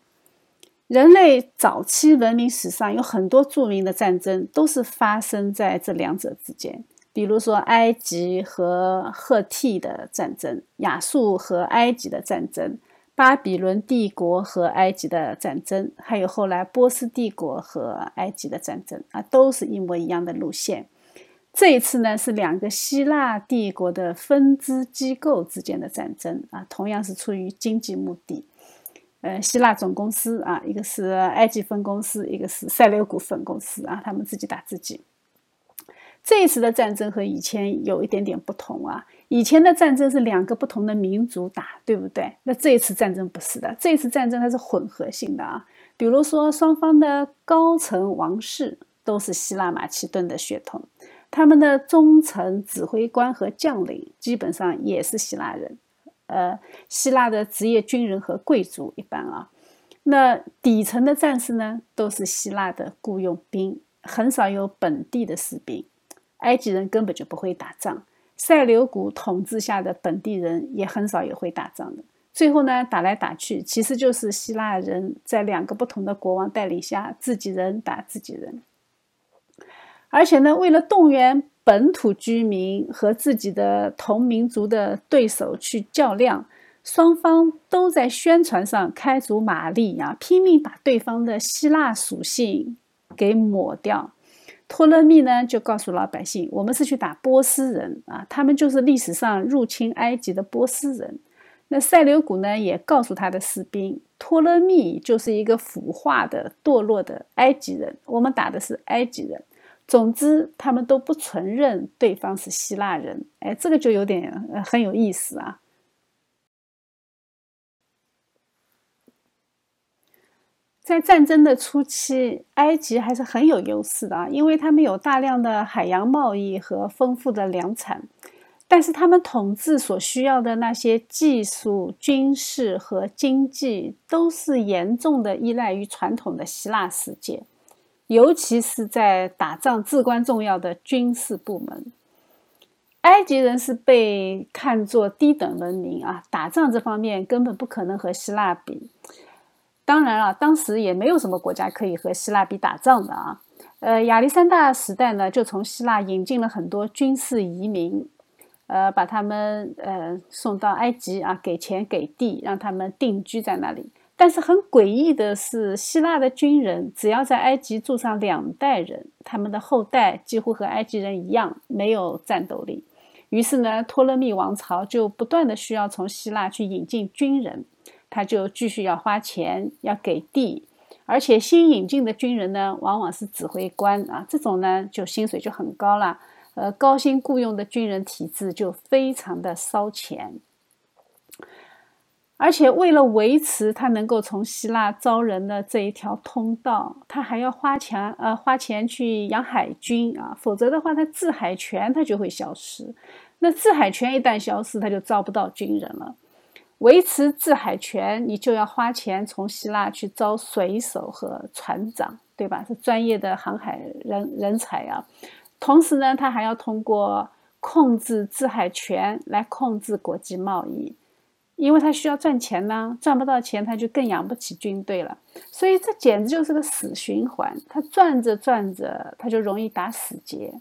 人类早期文明史上有很多著名的战争，都是发生在这两者之间。比如说，埃及和赫梯的战争，亚述和埃及的战争，巴比伦帝国和埃及的战争，还有后来波斯帝国和埃及的战争啊，都是一模一样的路线。这一次呢，是两个希腊帝国的分支机构之间的战争啊，同样是出于经济目的。呃，希腊总公司啊，一个是埃及分公司，一个是塞琉古分公司啊，他们自己打自己。这一次的战争和以前有一点点不同啊，以前的战争是两个不同的民族打，对不对？那这一次战争不是的，这一次战争它是混合性的啊。比如说，双方的高层王室都是希腊马其顿的血统，他们的中层指挥官和将领基本上也是希腊人。呃，希腊的职业军人和贵族一般啊，那底层的战士呢，都是希腊的雇佣兵，很少有本地的士兵。埃及人根本就不会打仗，塞琉古统治下的本地人也很少有会打仗的。最后呢，打来打去，其实就是希腊人在两个不同的国王带领下，自己人打自己人。而且呢，为了动员。本土居民和自己的同民族的对手去较量，双方都在宣传上开足马力呀，拼命把对方的希腊属性给抹掉。托勒密呢就告诉老百姓，我们是去打波斯人啊，他们就是历史上入侵埃及的波斯人。那塞琉古呢也告诉他的士兵，托勒密就是一个腐化的堕落的埃及人，我们打的是埃及人。总之，他们都不承认对方是希腊人。哎，这个就有点很有意思啊。在战争的初期，埃及还是很有优势的啊，因为他们有大量的海洋贸易和丰富的粮产。但是，他们统治所需要的那些技术、军事和经济，都是严重的依赖于传统的希腊世界。尤其是在打仗至关重要的军事部门，埃及人是被看作低等文明啊，打仗这方面根本不可能和希腊比。当然了，当时也没有什么国家可以和希腊比打仗的啊。呃，亚历山大时代呢，就从希腊引进了很多军事移民，呃，把他们呃送到埃及啊，给钱给地，让他们定居在那里。但是很诡异的是，希腊的军人只要在埃及住上两代人，他们的后代几乎和埃及人一样没有战斗力。于是呢，托勒密王朝就不断的需要从希腊去引进军人，他就继续要花钱，要给地，而且新引进的军人呢，往往是指挥官啊，这种呢就薪水就很高了。呃，高薪雇佣的军人体制就非常的烧钱。而且为了维持他能够从希腊招人的这一条通道，他还要花钱，呃，花钱去养海军啊，否则的话，他制海权他就会消失。那制海权一旦消失，他就招不到军人了。维持制海权，你就要花钱从希腊去招水手和船长，对吧？是专业的航海人人才啊。同时呢，他还要通过控制制海权来控制国际贸易。因为他需要赚钱呢，赚不到钱他就更养不起军队了，所以这简直就是个死循环。他转着转着，他就容易打死结。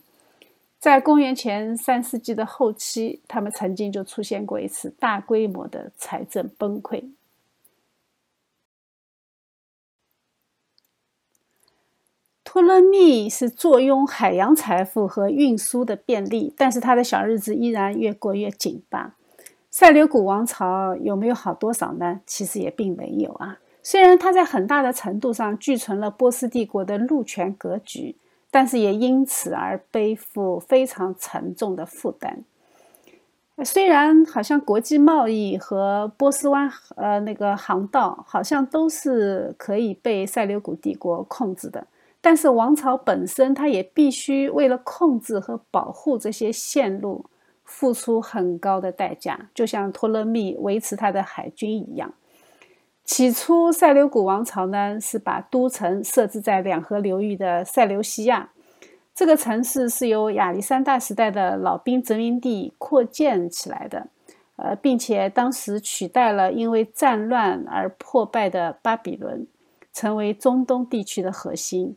在公元前三世纪的后期，他们曾经就出现过一次大规模的财政崩溃。托勒密是坐拥海洋财富和运输的便利，但是他的小日子依然越过越紧巴。塞琉古王朝有没有好多少呢？其实也并没有啊。虽然它在很大的程度上继承了波斯帝国的陆权格局，但是也因此而背负非常沉重的负担。虽然好像国际贸易和波斯湾呃那个航道好像都是可以被塞琉古帝国控制的，但是王朝本身它也必须为了控制和保护这些线路。付出很高的代价，就像托勒密维持他的海军一样。起初，塞琉古王朝呢是把都城设置在两河流域的塞琉西亚，这个城市是由亚历山大时代的老兵殖民地扩建起来的。呃，并且当时取代了因为战乱而破败的巴比伦，成为中东地区的核心。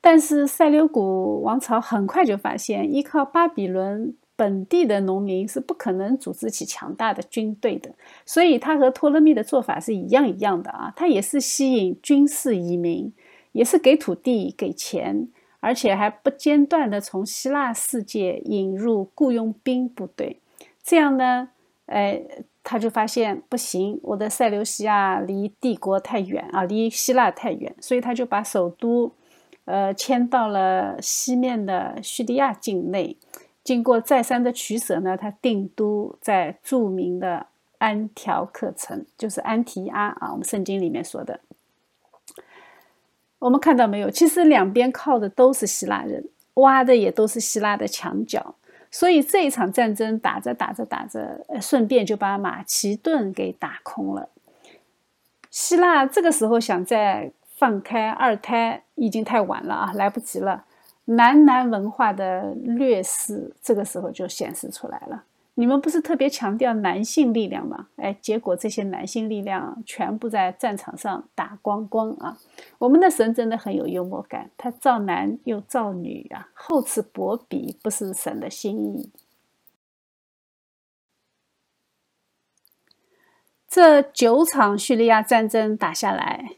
但是塞琉古王朝很快就发现，依靠巴比伦本地的农民是不可能组织起强大的军队的，所以他和托勒密的做法是一样一样的啊，他也是吸引军事移民，也是给土地、给钱，而且还不间断的从希腊世界引入雇佣兵部队。这样呢，哎，他就发现不行，我的塞琉西亚离帝国太远啊，离希腊太远，所以他就把首都。呃，迁到了西面的叙利亚境内，经过再三的取舍呢，他定都在著名的安条克城，就是安提阿啊。我们圣经里面说的，我们看到没有？其实两边靠的都是希腊人，挖的也都是希腊的墙角，所以这一场战争打着打着打着，顺便就把马其顿给打空了。希腊这个时候想再。放开二胎已经太晚了啊，来不及了。男男文化的劣势这个时候就显示出来了。你们不是特别强调男性力量吗？哎，结果这些男性力量全部在战场上打光光啊！我们的神真的很有幽默感，他造男又造女啊，厚此薄彼不是神的心意。这九场叙利亚战争打下来。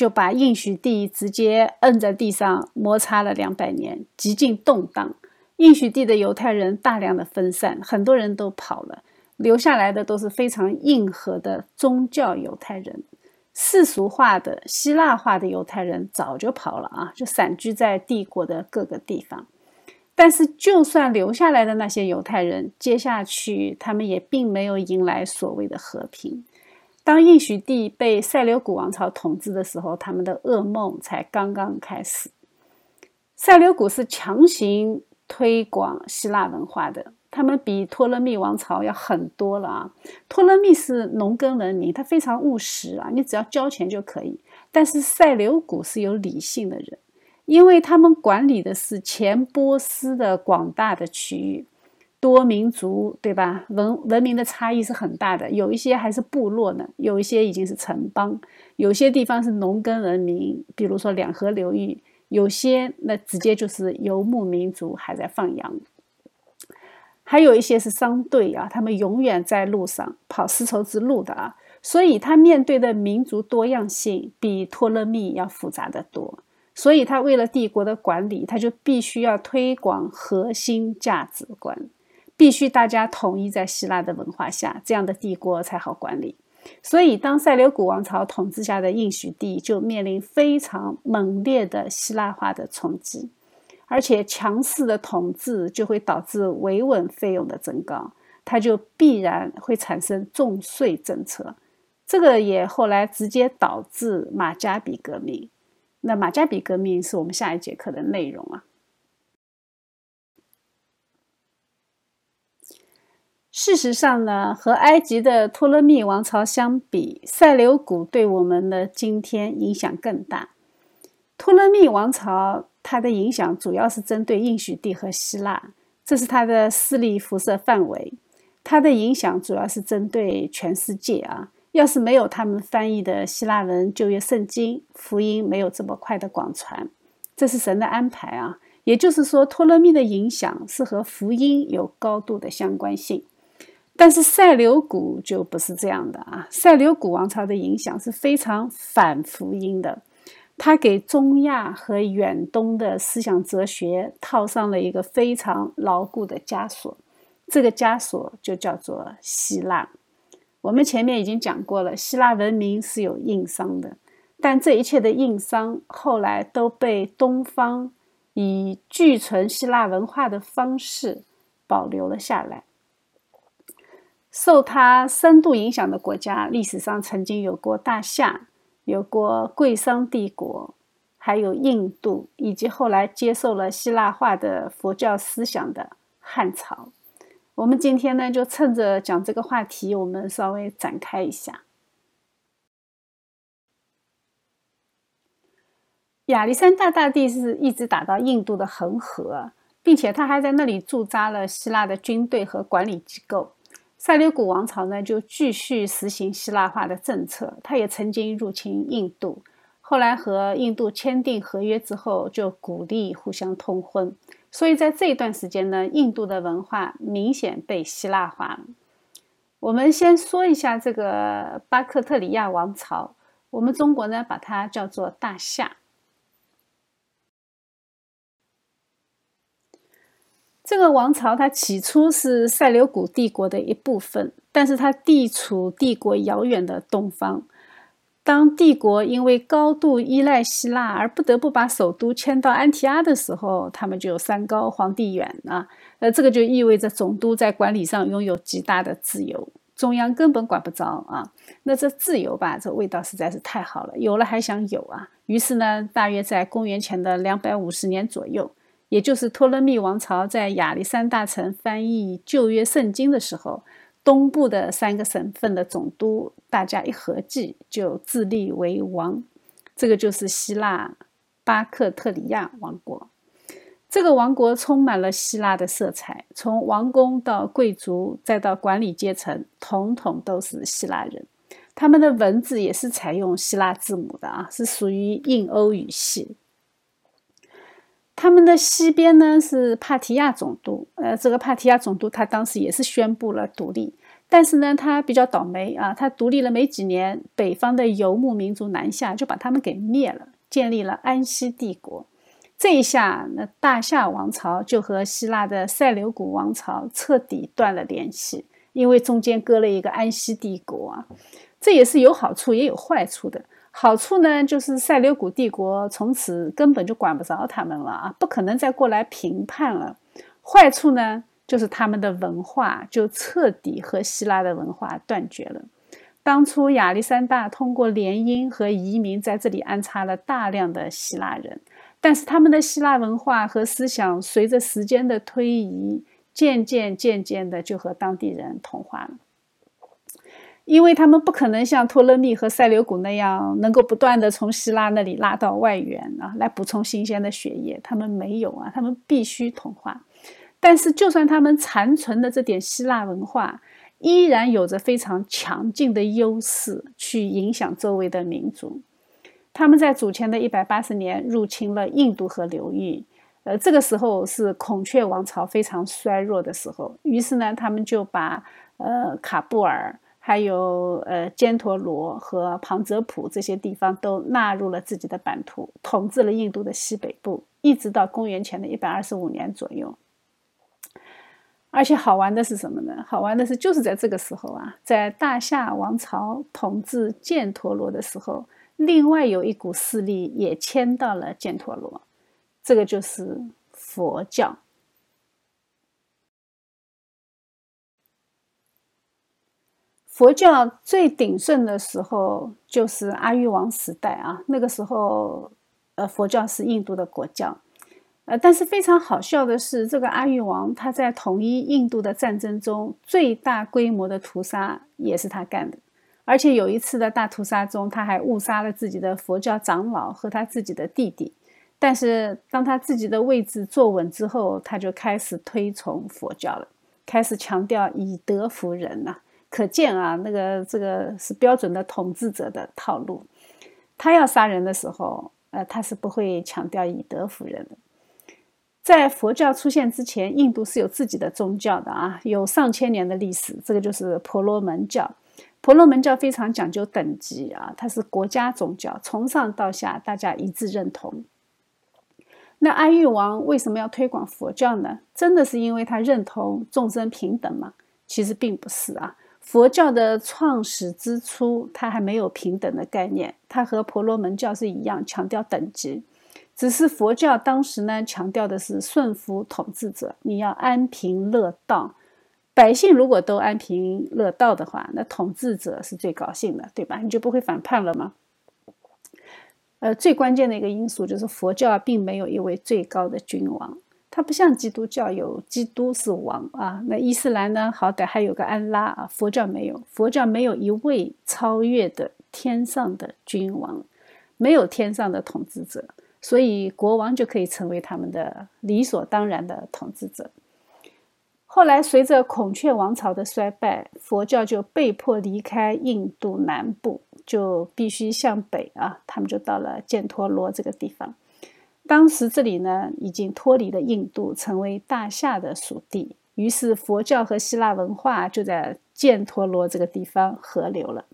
就把应许地直接摁在地上摩擦了两百年，极尽动荡。应许地的犹太人大量的分散，很多人都跑了，留下来的都是非常硬核的宗教犹太人。世俗化的希腊化的犹太人早就跑了啊，就散居在帝国的各个地方。但是，就算留下来的那些犹太人，接下去他们也并没有迎来所谓的和平。当应许地被塞琉古王朝统治的时候，他们的噩梦才刚刚开始。塞琉古是强行推广希腊文化的，他们比托勒密王朝要狠多了啊！托勒密是农耕文明，他非常务实啊，你只要交钱就可以。但是塞琉古是有理性的人，因为他们管理的是前波斯的广大的区域。多民族，对吧？文文明的差异是很大的，有一些还是部落呢，有一些已经是城邦，有些地方是农耕文明，比如说两河流域，有些那直接就是游牧民族还在放羊，还有一些是商队啊，他们永远在路上跑丝绸之路的啊，所以他面对的民族多样性比托勒密要复杂的多，所以他为了帝国的管理，他就必须要推广核心价值观。必须大家统一在希腊的文化下，这样的帝国才好管理。所以，当塞琉古王朝统治下的应许地就面临非常猛烈的希腊化的冲击，而且强势的统治就会导致维稳费用的增高，它就必然会产生重税政策。这个也后来直接导致马加比革命。那马加比革命是我们下一节课的内容啊。事实上呢，和埃及的托勒密王朝相比，塞琉古对我们的今天影响更大。托勒密王朝它的影响主要是针对应许地和希腊，这是它的势力辐射范围。它的影响主要是针对全世界啊。要是没有他们翻译的希腊文旧约圣经，福音没有这么快的广传，这是神的安排啊。也就是说，托勒密的影响是和福音有高度的相关性。但是塞琉古就不是这样的啊！塞琉古王朝的影响是非常反福音的，它给中亚和远东的思想哲学套上了一个非常牢固的枷锁，这个枷锁就叫做希腊。我们前面已经讲过了，希腊文明是有硬伤的，但这一切的硬伤后来都被东方以具存希腊文化的方式保留了下来。受它深度影响的国家，历史上曾经有过大夏，有过贵商帝国，还有印度，以及后来接受了希腊化的佛教思想的汉朝。我们今天呢，就趁着讲这个话题，我们稍微展开一下。亚历山大大帝是一直打到印度的恒河，并且他还在那里驻扎了希腊的军队和管理机构。塞琉古王朝呢就继续实行希腊化的政策，他也曾经入侵印度，后来和印度签订合约之后，就鼓励互相通婚。所以在这一段时间呢，印度的文化明显被希腊化了。我们先说一下这个巴克特里亚王朝，我们中国呢把它叫做大夏。这个王朝它起初是塞琉古帝国的一部分，但是它地处帝国遥远的东方。当帝国因为高度依赖希腊而不得不把首都迁到安提阿的时候，他们就山高皇帝远啊。呃，这个就意味着总督在管理上拥有极大的自由，中央根本管不着啊。那这自由吧，这味道实在是太好了，有了还想有啊。于是呢，大约在公元前的两百五十年左右，也就是托勒密王朝在亚历山大城翻译旧约圣经的时候。东部的三个省份的总督，大家一合计就自立为王，这个就是希腊巴克特里亚王国。这个王国充满了希腊的色彩，从王公到贵族，再到管理阶层，统统都是希腊人。他们的文字也是采用希腊字母的啊，是属于印欧语系。他们的西边呢是帕提亚总督，呃，这个帕提亚总督他当时也是宣布了独立，但是呢，他比较倒霉啊，他独立了没几年，北方的游牧民族南下，就把他们给灭了，建立了安息帝国。这一下，那大夏王朝就和希腊的塞琉古王朝彻底断了联系，因为中间隔了一个安息帝国啊，这也是有好处也有坏处的。好处呢，就是塞琉古帝国从此根本就管不着他们了啊，不可能再过来评判了。坏处呢，就是他们的文化就彻底和希腊的文化断绝了。当初亚历山大通过联姻和移民在这里安插了大量的希腊人，但是他们的希腊文化和思想随着时间的推移，渐渐渐渐的就和当地人同化了。因为他们不可能像托勒密和塞琉古那样，能够不断的从希腊那里拉到外援啊，来补充新鲜的血液。他们没有啊，他们必须同化。但是，就算他们残存的这点希腊文化，依然有着非常强劲的优势，去影响周围的民族。他们在主前的一百八十年入侵了印度河流域，呃，这个时候是孔雀王朝非常衰弱的时候。于是呢，他们就把呃卡布尔。还有呃，犍陀罗和旁遮普这些地方都纳入了自己的版图，统治了印度的西北部，一直到公元前的一百二十五年左右。而且好玩的是什么呢？好玩的是，就是在这个时候啊，在大夏王朝统治犍陀罗的时候，另外有一股势力也迁到了犍陀罗，这个就是佛教。佛教最鼎盛的时候就是阿育王时代啊，那个时候，呃，佛教是印度的国教，呃，但是非常好笑的是，这个阿育王他在统一印度的战争中最大规模的屠杀也是他干的，而且有一次的大屠杀中，他还误杀了自己的佛教长老和他自己的弟弟，但是当他自己的位置坐稳之后，他就开始推崇佛教了，开始强调以德服人呐。可见啊，那个这个是标准的统治者的套路。他要杀人的时候，呃，他是不会强调以德服人的。在佛教出现之前，印度是有自己的宗教的啊，有上千年的历史。这个就是婆罗门教。婆罗门教非常讲究等级啊，它是国家宗教，从上到下大家一致认同。那阿育王为什么要推广佛教呢？真的是因为他认同众生平等吗？其实并不是啊。佛教的创始之初，它还没有平等的概念，它和婆罗门教是一样强调等级，只是佛教当时呢强调的是顺服统治者，你要安贫乐道，百姓如果都安贫乐道的话，那统治者是最高兴的，对吧？你就不会反叛了吗？呃，最关键的一个因素就是佛教并没有一位最高的君王。它不像基督教有基督是王啊，那伊斯兰呢，好歹还有个安拉啊，佛教没有，佛教没有一位超越的天上的君王，没有天上的统治者，所以国王就可以成为他们的理所当然的统治者。后来随着孔雀王朝的衰败，佛教就被迫离开印度南部，就必须向北啊，他们就到了犍陀罗这个地方。当时这里呢已经脱离了印度，成为大夏的属地，于是佛教和希腊文化就在犍陀罗这个地方合流了。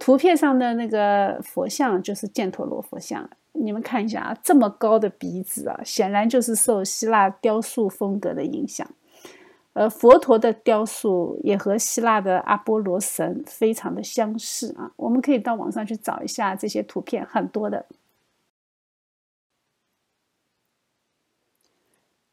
图片上的那个佛像就是犍陀罗佛像，你们看一下啊，这么高的鼻子啊，显然就是受希腊雕塑风格的影响。呃佛陀的雕塑也和希腊的阿波罗神非常的相似啊，我们可以到网上去找一下这些图片，很多的。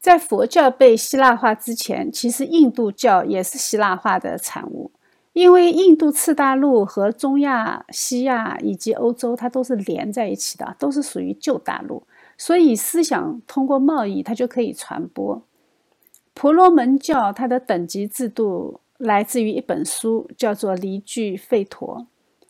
在佛教被希腊化之前，其实印度教也是希腊化的产物，因为印度次大陆和中亚、西亚以及欧洲，它都是连在一起的，都是属于旧大陆，所以思想通过贸易，它就可以传播。婆罗门教它的等级制度来自于一本书，叫做《离句吠陀》。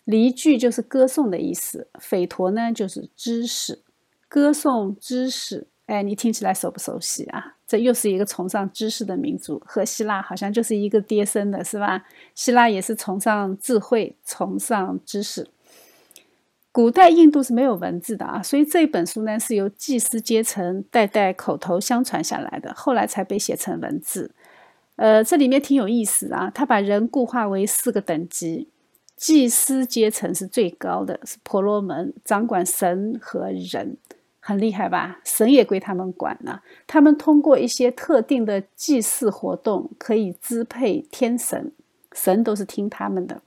离句就是歌颂的意思，吠陀呢就是知识，歌颂知识。哎，你听起来熟不熟悉啊？这又是一个崇尚知识的民族，和希腊好像就是一个爹生的，是吧？希腊也是崇尚智慧，崇尚知识。古代印度是没有文字的啊，所以这本书呢是由祭司阶层代代口头相传下来的，后来才被写成文字。呃，这里面挺有意思啊，他把人固化为四个等级，祭司阶层是最高的，是婆罗门，掌管神和人，很厉害吧？神也归他们管了，他们通过一些特定的祭祀活动可以支配天神，神都是听他们的。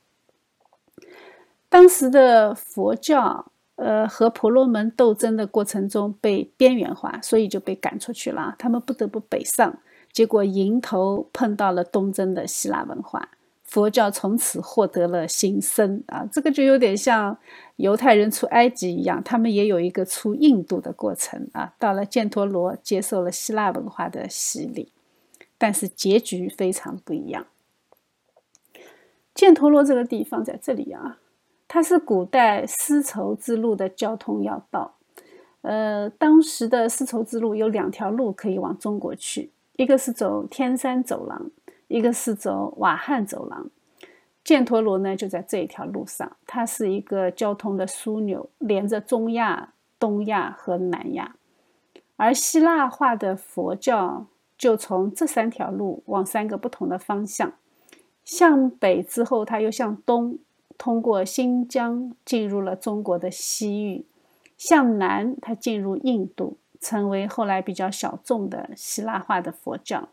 当时的佛教，呃，和婆罗门斗争的过程中被边缘化，所以就被赶出去了。他们不得不北上，结果迎头碰到了东征的希腊文化，佛教从此获得了新生啊！这个就有点像犹太人出埃及一样，他们也有一个出印度的过程啊。到了犍陀罗，接受了希腊文化的洗礼，但是结局非常不一样。犍陀罗这个地方在这里啊。它是古代丝绸之路的交通要道，呃，当时的丝绸之路有两条路可以往中国去，一个是走天山走廊，一个是走瓦汉走廊。犍陀罗呢就在这一条路上，它是一个交通的枢纽，连着中亚、东亚和南亚。而希腊化的佛教就从这三条路往三个不同的方向向北之后，它又向东。通过新疆进入了中国的西域，向南它进入印度，成为后来比较小众的希腊化的佛教，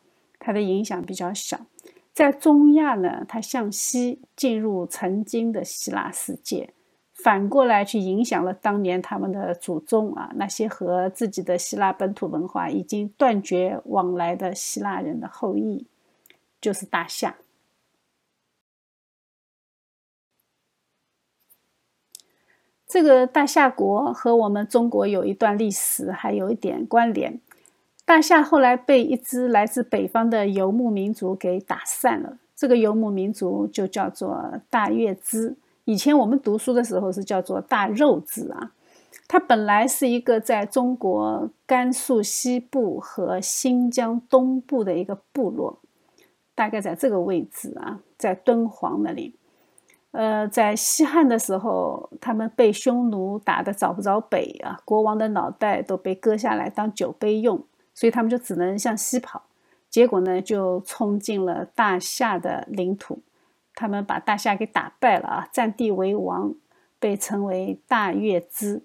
它的影响比较小。在中亚呢，它向西进入曾经的希腊世界，反过来去影响了当年他们的祖宗啊，那些和自己的希腊本土文化已经断绝往来的希腊人的后裔，就是大夏。这个大夏国和我们中国有一段历史，还有一点关联。大夏后来被一支来自北方的游牧民族给打散了，这个游牧民族就叫做大月支。以前我们读书的时候是叫做大肉支啊。它本来是一个在中国甘肃西部和新疆东部的一个部落，大概在这个位置啊，在敦煌那里。呃，在西汉的时候，他们被匈奴打得找不着北啊，国王的脑袋都被割下来当酒杯用，所以他们就只能向西跑。结果呢，就冲进了大夏的领土，他们把大夏给打败了啊，占地为王，被称为大月支。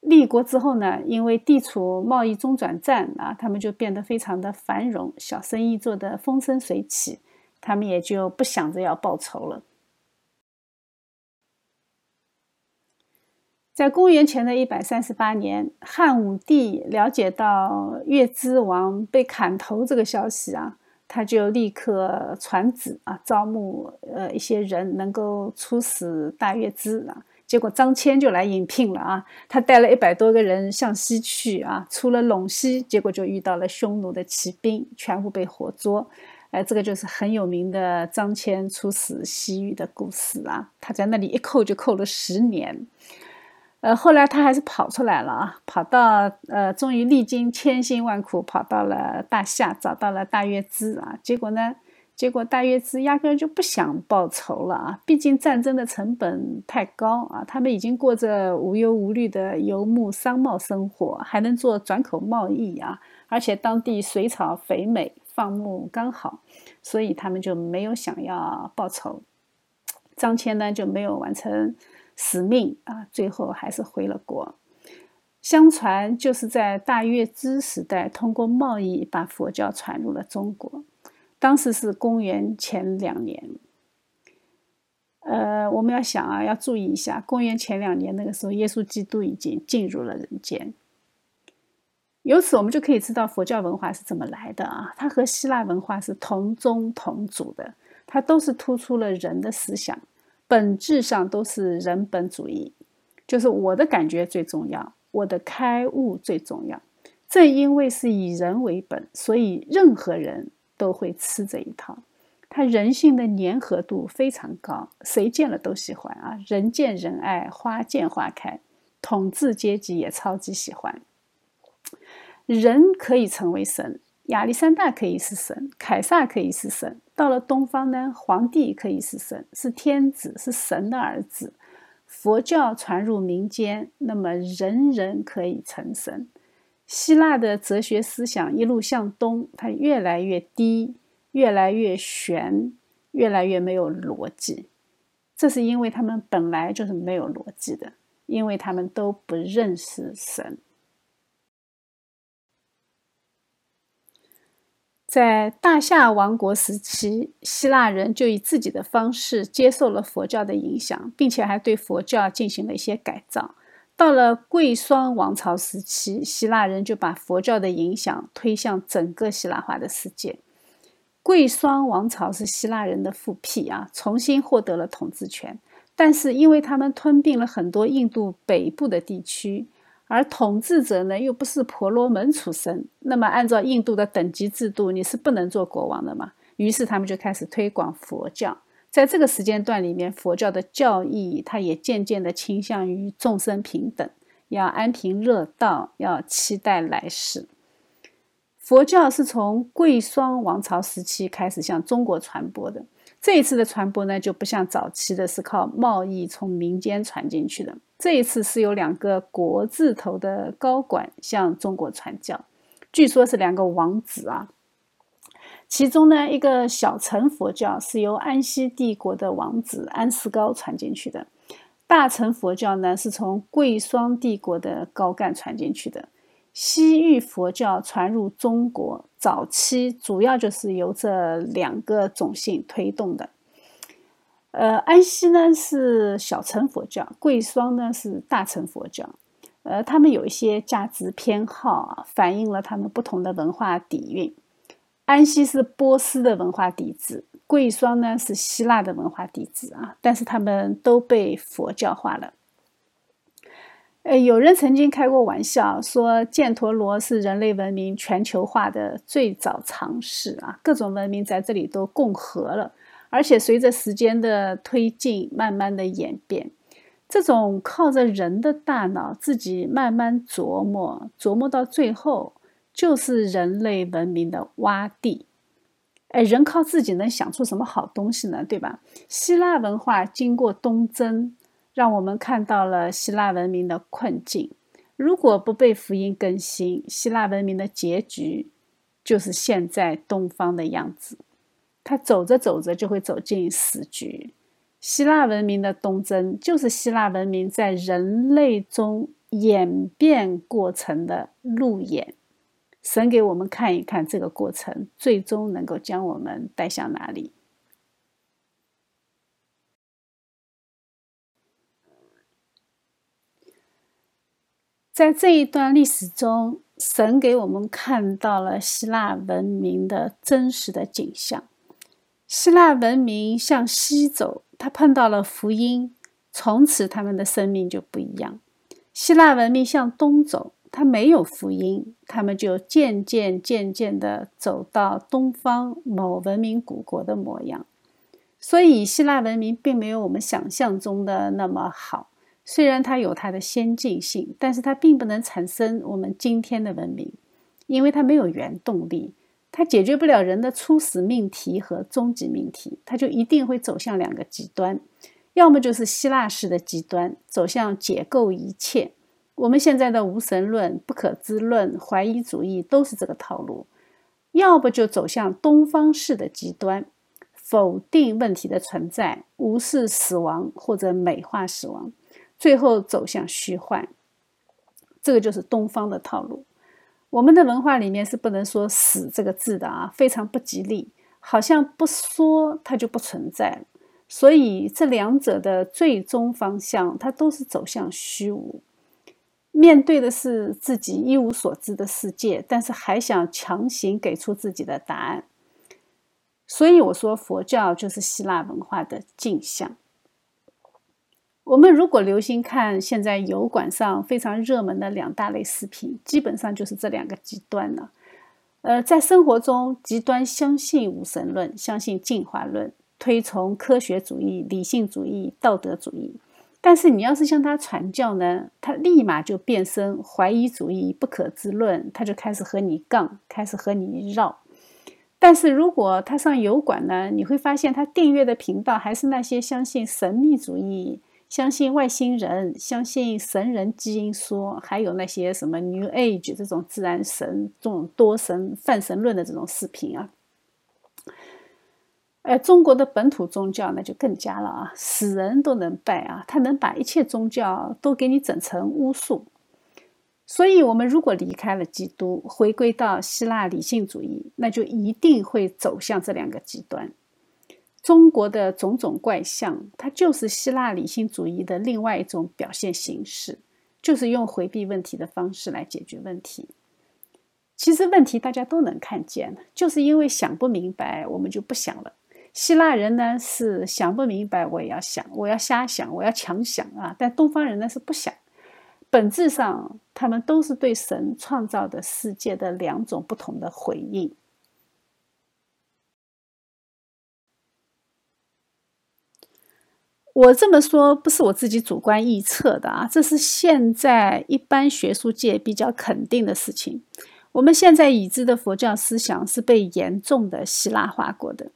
立国之后呢，因为地处贸易中转站啊，他们就变得非常的繁荣，小生意做得风生水起，他们也就不想着要报仇了。在公元前的一百三十八年，汉武帝了解到月支王被砍头这个消息啊，他就立刻传旨啊，招募呃一些人能够出使大月支啊。结果张骞就来应聘了啊，他带了一百多个人向西去啊，出了陇西，结果就遇到了匈奴的骑兵，全部被活捉。哎，这个就是很有名的张骞出使西域的故事啊。他在那里一扣就扣了十年。呃，后来他还是跑出来了啊，跑到呃，终于历经千辛万苦跑到了大夏，找到了大月支啊。结果呢，结果大月支压根就不想报仇了啊，毕竟战争的成本太高啊。他们已经过着无忧无虑的游牧商贸生活，还能做转口贸易啊，而且当地水草肥美，放牧刚好，所以他们就没有想要报仇。张骞呢就没有完成。使命啊，最后还是回了国。相传就是在大月支时代，通过贸易把佛教传入了中国。当时是公元前两年。呃，我们要想啊，要注意一下，公元前两年那个时候，耶稣基督已经进入了人间。由此，我们就可以知道佛教文化是怎么来的啊？它和希腊文化是同宗同祖的，它都是突出了人的思想。本质上都是人本主义，就是我的感觉最重要，我的开悟最重要。正因为是以人为本，所以任何人都会吃这一套。他人性的粘合度非常高，谁见了都喜欢啊！人见人爱，花见花开。统治阶级也超级喜欢。人可以成为神。亚历山大可以是神，凯撒可以是神。到了东方呢，皇帝可以是神，是天子，是神的儿子。佛教传入民间，那么人人可以成神。希腊的哲学思想一路向东，它越来越低，越来越玄，越来越没有逻辑。这是因为他们本来就是没有逻辑的，因为他们都不认识神。在大夏王国时期，希腊人就以自己的方式接受了佛教的影响，并且还对佛教进行了一些改造。到了贵霜王朝时期，希腊人就把佛教的影响推向整个希腊化的世界。贵霜王朝是希腊人的复辟啊，重新获得了统治权，但是因为他们吞并了很多印度北部的地区。而统治者呢，又不是婆罗门出身，那么按照印度的等级制度，你是不能做国王的嘛？于是他们就开始推广佛教。在这个时间段里面，佛教的教义，它也渐渐的倾向于众生平等，要安贫乐道，要期待来世。佛教是从贵霜王朝时期开始向中国传播的。这一次的传播呢，就不像早期的是靠贸易从民间传进去的。这一次是有两个国字头的高管向中国传教，据说是两个王子啊。其中呢，一个小乘佛教是由安息帝国的王子安世高传进去的，大乘佛教呢是从贵霜帝国的高干传进去的。西域佛教传入中国早期，主要就是由这两个种姓推动的。呃，安息呢是小乘佛教，贵霜呢是大乘佛教。呃，他们有一些价值偏好啊，反映了他们不同的文化底蕴。安息是波斯的文化底子，贵霜呢是希腊的文化底子啊，但是他们都被佛教化了。呃，有人曾经开过玩笑说，犍陀罗是人类文明全球化的最早尝试啊，各种文明在这里都共和了，而且随着时间的推进，慢慢的演变，这种靠着人的大脑自己慢慢琢磨，琢磨到最后，就是人类文明的洼地。哎，人靠自己能想出什么好东西呢？对吧？希腊文化经过东征。让我们看到了希腊文明的困境。如果不被福音更新，希腊文明的结局就是现在东方的样子。它走着走着就会走进死局。希腊文明的东征，就是希腊文明在人类中演变过程的路演。神给我们看一看这个过程，最终能够将我们带向哪里？在这一段历史中，神给我们看到了希腊文明的真实的景象。希腊文明向西走，他碰到了福音，从此他们的生命就不一样。希腊文明向东走，他没有福音，他们就渐渐渐渐的走到东方某文明古国的模样。所以，希腊文明并没有我们想象中的那么好。虽然它有它的先进性，但是它并不能产生我们今天的文明，因为它没有原动力，它解决不了人的初始命题和终极命题，它就一定会走向两个极端，要么就是希腊式的极端，走向解构一切。我们现在的无神论、不可知论、怀疑主义都是这个套路，要不就走向东方式的极端，否定问题的存在，无视死亡或者美化死亡，最后走向虚幻。这个就是东方的套路。我们的文化里面是不能说“死”这个字的啊，非常不吉利，好像不说它就不存在了。所以这两者的最终方向，它都是走向虚无。面对的是自己一无所知的世界，但是还想强行给出自己的答案。所以我说，佛教就是希腊文化的镜像。我们如果留心看现在油管上非常热门的两大类视频，基本上就是这两个极端了。呃，在生活中，极端相信无神论，相信进化论，推崇科学主义、理性主义、道德主义。但是你要是向他传教呢，他立马就变身怀疑主义、不可知论，他就开始和你杠，开始和你绕。但是如果他上油管呢，你会发现他订阅的频道还是那些相信神秘主义、相信外星人、相信神人基因说，还有那些什么 New Age 这种自然神、这种多神、泛神论的这种视频啊。而中国的本土宗教那就更加了啊，死人都能拜啊，他能把一切宗教都给你整成巫术。所以，我们如果离开了基督，回归到希腊理性主义，那就一定会走向这两个极端。中国的种种怪象，它就是希腊理性主义的另外一种表现形式，就是用回避问题的方式来解决问题。其实问题大家都能看见，就是因为想不明白，我们就不想了。希腊人呢是想不明白，我也要想，我要瞎想，我要强想啊！但东方人呢是不想，本质上他们都是对神创造的世界的两种不同的回应。我这么说不是我自己主观臆测的啊，这是现在一般学术界比较肯定的事情。我们现在已知的佛教思想是被严重的希腊化过的。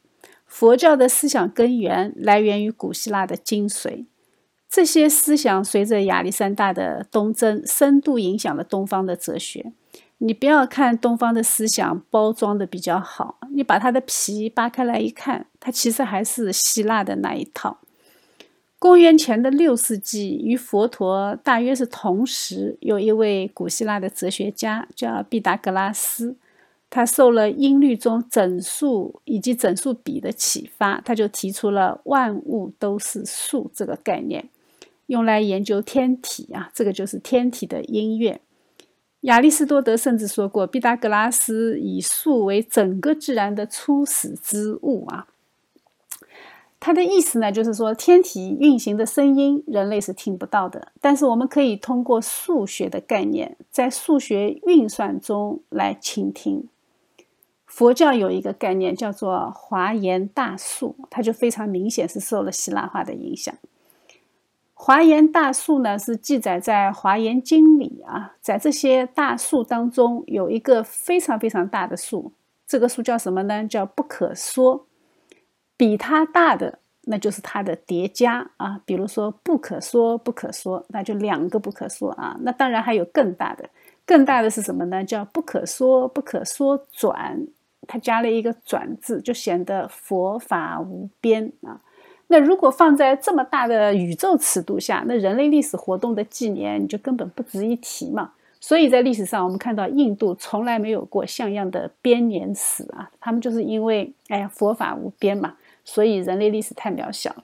佛教的思想根源来源于古希腊的精髓，这些思想随着亚历山大的东征，深度影响了东方的哲学。你不要看东方的思想包装的比较好，你把它的皮扒开来一看，它其实还是希腊的那一套。公元前的六世纪，与佛陀大约是同时，有一位古希腊的哲学家叫毕达哥拉斯。他受了音律中整数以及整数比的启发，他就提出了“万物都是数”这个概念，用来研究天体啊，这个就是天体的音乐。亚里士多德甚至说过，毕达哥拉斯以数为整个自然的初始之物啊。它的意思呢，就是说天体运行的声音，人类是听不到的，但是我们可以通过数学的概念，在数学运算中来倾听。佛教有一个概念叫做华严大数，它就非常明显是受了希腊化的影响。华严大数呢是记载在《华严经》里啊，在这些大数当中有一个非常非常大的数，这个数叫什么呢？叫不可说。比它大的那就是它的叠加啊，比如说不可说不可说，那就两个不可说啊。那当然还有更大的，更大的是什么呢？叫不可说不可说转。它加了一个“转”字，就显得佛法无边啊。那如果放在这么大的宇宙尺度下，那人类历史活动的纪年你就根本不值一提嘛。所以在历史上，我们看到印度从来没有过像样的编年史啊。他们就是因为哎呀佛法无边嘛，所以人类历史太渺小。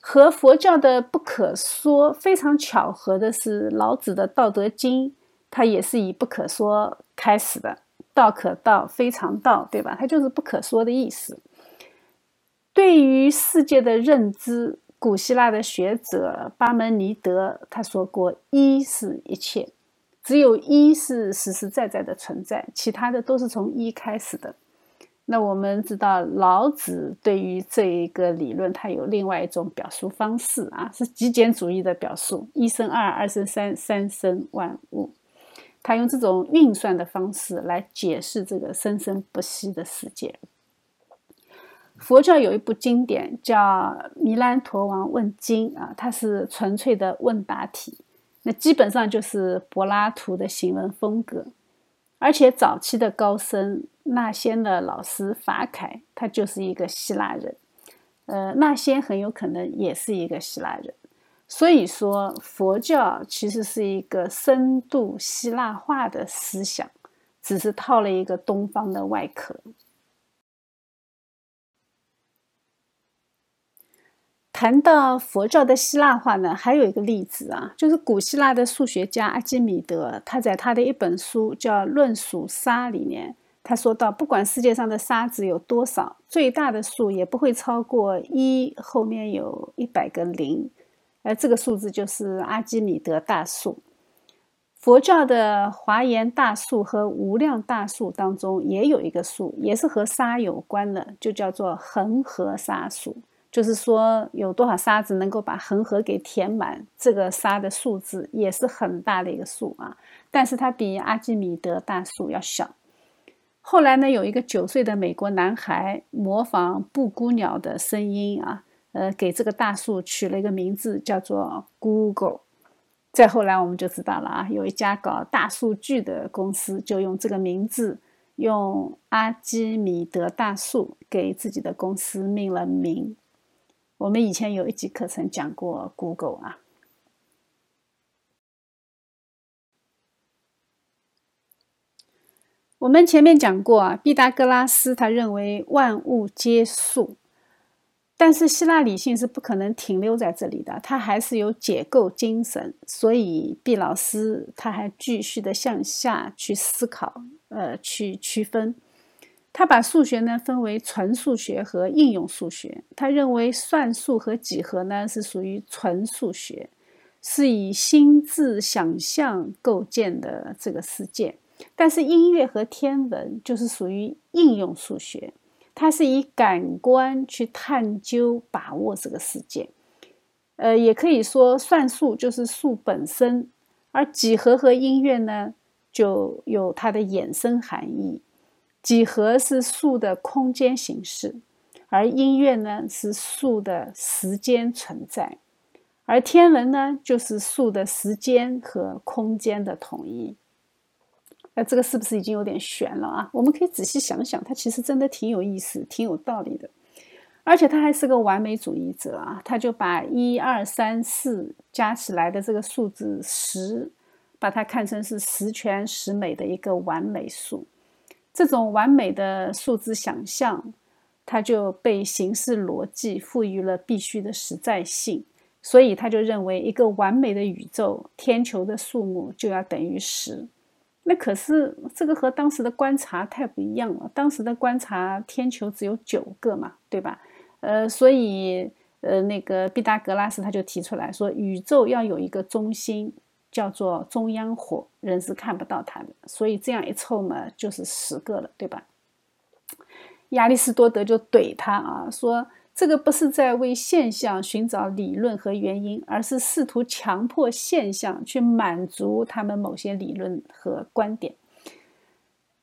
和佛教的不可说非常巧合的是，老子的《道德经》它也是以不可说开始的。道可道，非常道，对吧？它就是不可说的意思。对于世界的认知，古希腊的学者巴门尼德他说过：“一是一切，只有一是实实在在的存在，其他的都是从一开始的。”那我们知道，老子对于这一个理论，他有另外一种表述方式啊，是极简主义的表述：一生二，二生三，三生万物。他用这种运算的方式来解释这个生生不息的世界。佛教有一部经典叫《弥兰陀王问经》啊，它是纯粹的问答体，那基本上就是柏拉图的行文风格。而且早期的高僧那仙的老师法凯，他就是一个希腊人，呃，那仙很有可能也是一个希腊人。所以说，佛教其实是一个深度希腊化的思想，只是套了一个东方的外壳。谈到佛教的希腊化呢，还有一个例子啊，就是古希腊的数学家阿基米德，他在他的一本书叫《论数沙》里面，他说到，不管世界上的沙子有多少，最大的数也不会超过一后面有一百个零，而这个数字就是阿基米德大数。佛教的华严大数和无量大数当中也有一个数，也是和沙有关的，就叫做恒河沙数。就是说，有多少沙子能够把恒河给填满？这个沙的数字也是很大的一个数啊，但是它比阿基米德大数要小。后来呢，有一个九岁的美国男孩模仿布谷鸟的声音啊，呃，给这个大树取了一个名字，叫做 Google。再后来，我们就知道了啊，有一家搞大数据的公司就用这个名字，用阿基米德大数给自己的公司命了名。我们以前有一集课程讲过 Google 啊。我们前面讲过啊，毕达哥拉斯他认为万物皆数，但是希腊理性是不可能停留在这里的，它还是有解构精神，所以毕老师他还继续的向下去思考，呃，去区分。他把数学呢分为纯数学和应用数学。他认为算术和几何呢是属于纯数学，是以心智想象构建的这个世界。但是音乐和天文就是属于应用数学，它是以感官去探究把握这个世界。呃，也可以说算术就是数本身，而几何和音乐呢就有它的衍生含义。几何是数的空间形式，而音乐呢是数的时间存在，而天文呢就是数的时间和空间的统一。那这个是不是已经有点悬了啊？我们可以仔细想想，它其实真的挺有意思、挺有道理的。而且他还是个完美主义者啊，他就把一二三四加起来的这个数字十，把它看成是十全十美的一个完美数。这种完美的数字想象，它就被形式逻辑赋予了必须的实在性，所以他就认为一个完美的宇宙，天球的数目就要等于十。那可是这个和当时的观察太不一样了，当时的观察天球只有九个嘛，对吧？呃，所以呃，那个毕达哥拉斯他就提出来说，宇宙要有一个中心。叫做中央火，人是看不到它的，所以这样一凑嘛，就是十个了，对吧？亚里士多德就怼他啊，说这个不是在为现象寻找理论和原因，而是试图强迫现象去满足他们某些理论和观点。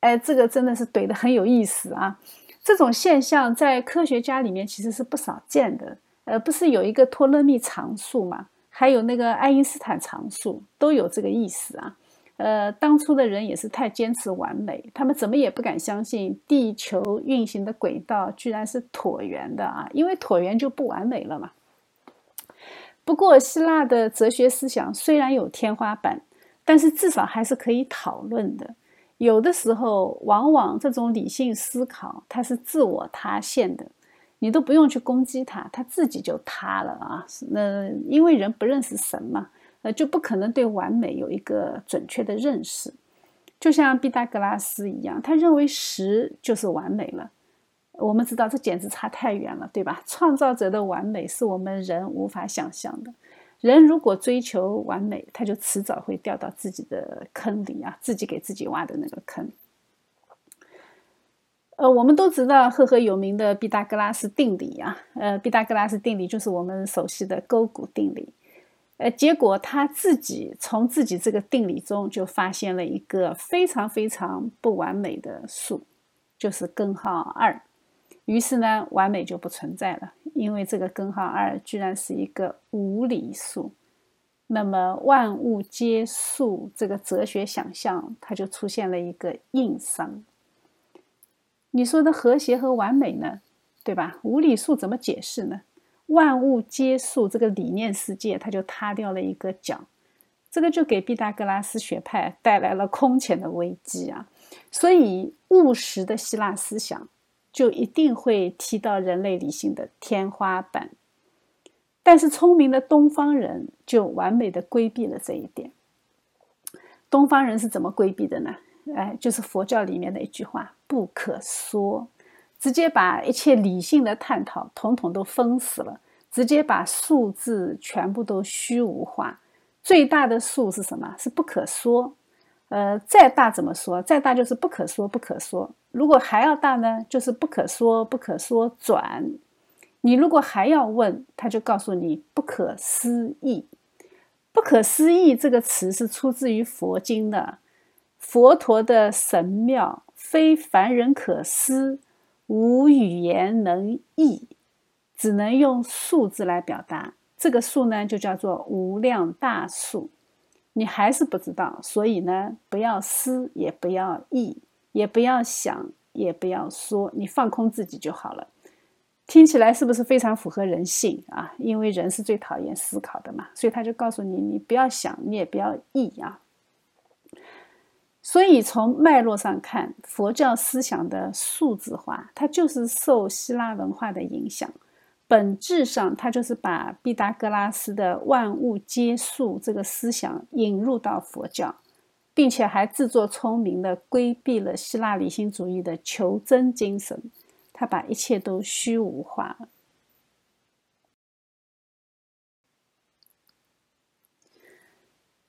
哎，这个真的是怼的很有意思啊！这种现象在科学家里面其实是不少见的。呃，不是有一个托勒密常数吗？还有那个爱因斯坦常数都有这个意思啊，呃，当初的人也是太坚持完美，他们怎么也不敢相信地球运行的轨道居然是椭圆的啊，因为椭圆就不完美了嘛。不过，希腊的哲学思想虽然有天花板，但是至少还是可以讨论的。有的时候，往往这种理性思考它是自我塌陷的。你都不用去攻击它，它自己就塌了啊！那因为人不认识神嘛，呃，就不可能对完美有一个准确的认识。就像毕达哥拉斯一样，他认为十就是完美了。我们知道这简直差太远了，对吧？创造者的完美是我们人无法想象的。人如果追求完美，他就迟早会掉到自己的坑里啊，自己给自己挖的那个坑。呃，我们都知道赫赫有名的毕达哥拉斯定理啊，呃，毕达哥拉斯定理就是我们熟悉的勾股定理。呃，结果他自己从自己这个定理中就发现了一个非常非常不完美的数，就是根号二。于是呢，完美就不存在了，因为这个根号二居然是一个无理数。那么万物皆数这个哲学想象，它就出现了一个硬伤。你说的和谐和完美呢，对吧？无理数怎么解释呢？万物皆数这个理念世界，它就塌掉了一个角，这个就给毕达哥拉斯学派带来了空前的危机啊！所以务实的希腊思想就一定会踢到人类理性的天花板，但是聪明的东方人就完美的规避了这一点。东方人是怎么规避的呢？哎，就是佛教里面的一句话：“不可说。”直接把一切理性的探讨统统都封死了，直接把数字全部都虚无化。最大的数是什么？是不可说。呃，再大怎么说？再大就是不可说，不可说。如果还要大呢？就是不可说，不可说转。你如果还要问，他就告诉你不可思议。不可思议这个词是出自于佛经的，佛陀的神妙，非凡人可思。无语言能译，只能用数字来表达。这个数呢，就叫做无量大数。你还是不知道，所以呢，不要思，也不要意，也不要想，也不要说，你放空自己就好了。听起来是不是非常符合人性啊？因为人是最讨厌思考的嘛，所以他就告诉你，你不要想，你也不要意啊。所以从脉络上看，佛教思想的数字化，它就是受希腊文化的影响。本质上，它就是把毕达哥拉斯的“万物皆数”这个思想引入到佛教，并且还自作聪明的规避了希腊理性主义的求真精神，他把一切都虚无化了。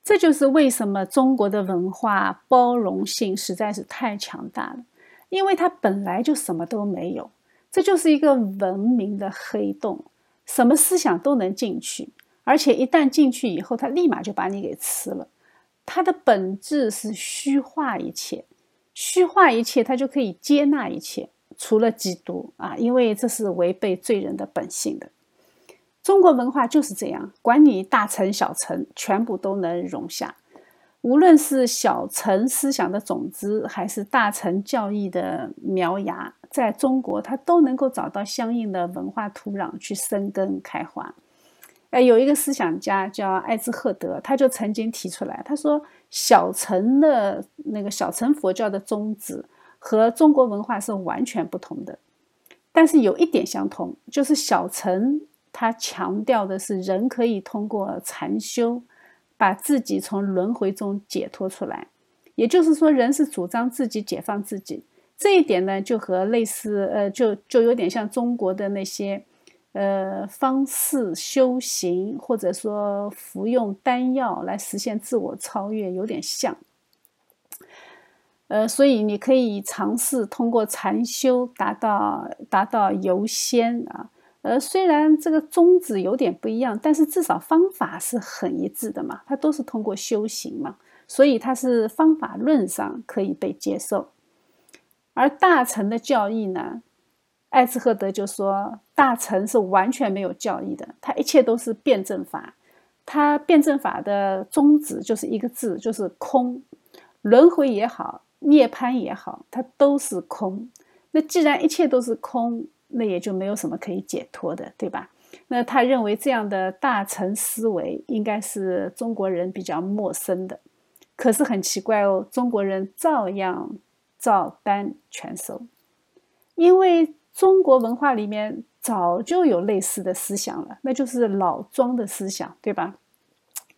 这就是为什么中国的文化包容性实在是太强大了，因为它本来就什么都没有，这就是一个文明的黑洞，什么思想都能进去，而且一旦进去以后，它立马就把你给吃了。它的本质是虚化一切，虚化一切，它就可以接纳一切，除了基督啊，因为这是违背罪人的本性的。中国文化就是这样，管你大乘小乘，全部都能容下。无论是小乘思想的种子，还是大乘教义的苗芽，在中国它都能够找到相应的文化土壤去生根开花。哎，有一个思想家叫艾兹赫德，他就曾经提出来，他说小乘的那个小乘佛教的宗旨和中国文化是完全不同的，但是有一点相同，就是小乘。他强调的是，人可以通过禅修，把自己从轮回中解脱出来。也就是说，人是主张自己解放自己。这一点呢，就和类似，呃，就就有点像中国的那些，呃，方式修行，或者说服用丹药来实现自我超越，有点像。呃，所以你可以尝试通过禅修达到达到游仙啊。呃，虽然这个宗旨有点不一样，但是至少方法是很一致的嘛。它都是通过修行嘛，所以它是方法论上可以被接受。而大乘的教义呢，艾兹赫德就说，大乘是完全没有教义的，它一切都是辩证法。它辩证法的宗旨就是一个字，就是空。轮回也好，涅槃也好，它都是空。那既然一切都是空，那也就没有什么可以解脱的，对吧？那他认为这样的大乘思维应该是中国人比较陌生的。可是很奇怪哦，中国人照样照单全收，因为中国文化里面早就有类似的思想了，那就是老庄的思想，对吧？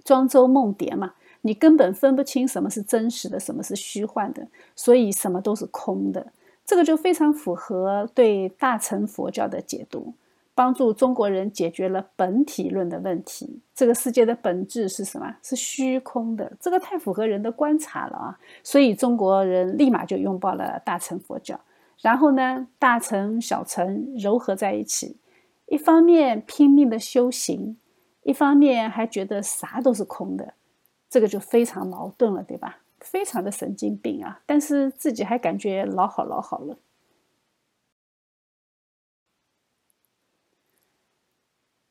庄周梦蝶嘛，你根本分不清什么是真实的，什么是虚幻的，所以什么都是空的。这个就非常符合对大乘佛教的解读，帮助中国人解决了本体论的问题。这个世界的本质是什么？是虚空的。这个太符合人的观察了啊！所以中国人立马就拥抱了大乘佛教，然后呢，大乘小乘糅合在一起，一方面拼命的修行，一方面还觉得啥都是空的，这个就非常矛盾了，对吧？非常的神经病啊！但是自己还感觉老好老好了。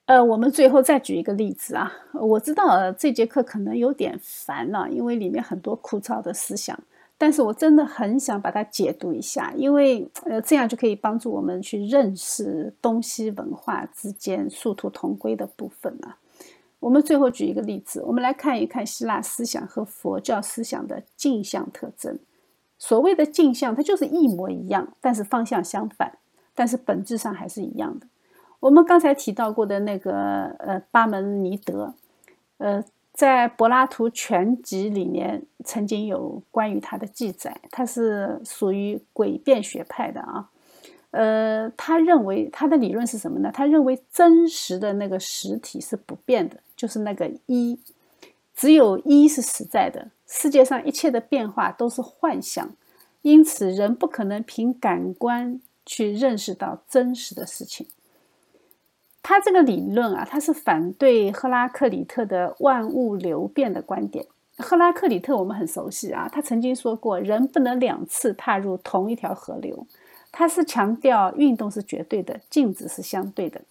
呃，我们最后再举一个例子啊，我知道这节课可能有点烦了，因为里面很多枯燥的思想。但是我真的很想把它解读一下，因为呃，这样就可以帮助我们去认识东西文化之间殊途同归的部分了。我们最后举一个例子，我们来看一看希腊思想和佛教思想的镜像特征。所谓的镜像，它就是一模一样，但是方向相反，但是本质上还是一样的。我们刚才提到过的那个呃，巴门尼德，呃。在柏拉图全集里面，曾经有关于他的记载。他是属于诡辩学派的啊，呃，他认为他的理论是什么呢？他认为真实的那个实体是不变的，就是那个一，只有一是实在的。世界上一切的变化都是幻象，因此人不可能凭感官去认识到真实的事情。他这个理论啊，他是反对赫拉克里特的万物流变的观点。赫拉克里特我们很熟悉啊，他曾经说过，人不能两次踏入同一条河流。他是强调运动是绝对的，静止是相对的。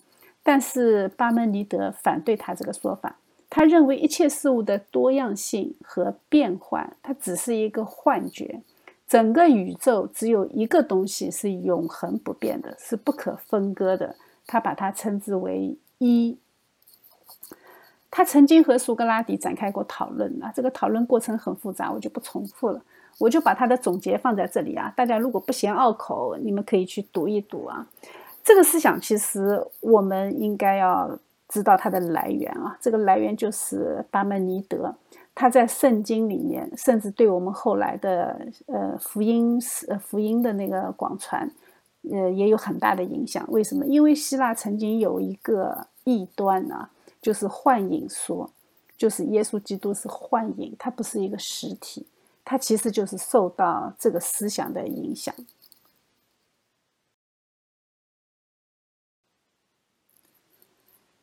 但是巴门尼德反对他这个说法，他认为一切事物的多样性和变换，它只是一个幻觉。整个宇宙只有一个东西是永恒不变的，是不可分割的。他把它称之为一。他曾经和苏格拉底展开过讨论啊，这个讨论过程很复杂，我就不重复了。我就把他的总结放在这里啊，大家如果不嫌拗口，你们可以去读一读啊。这个思想其实我们应该要知道它的来源啊，这个来源就是巴门尼德，他在圣经里面，甚至对我们后来的呃福音呃福音的那个广传。呃，也有很大的影响。为什么？因为希腊曾经有一个异端啊，就是幻影说，就是耶稣基督是幻影，他不是一个实体，他其实就是受到这个思想的影响。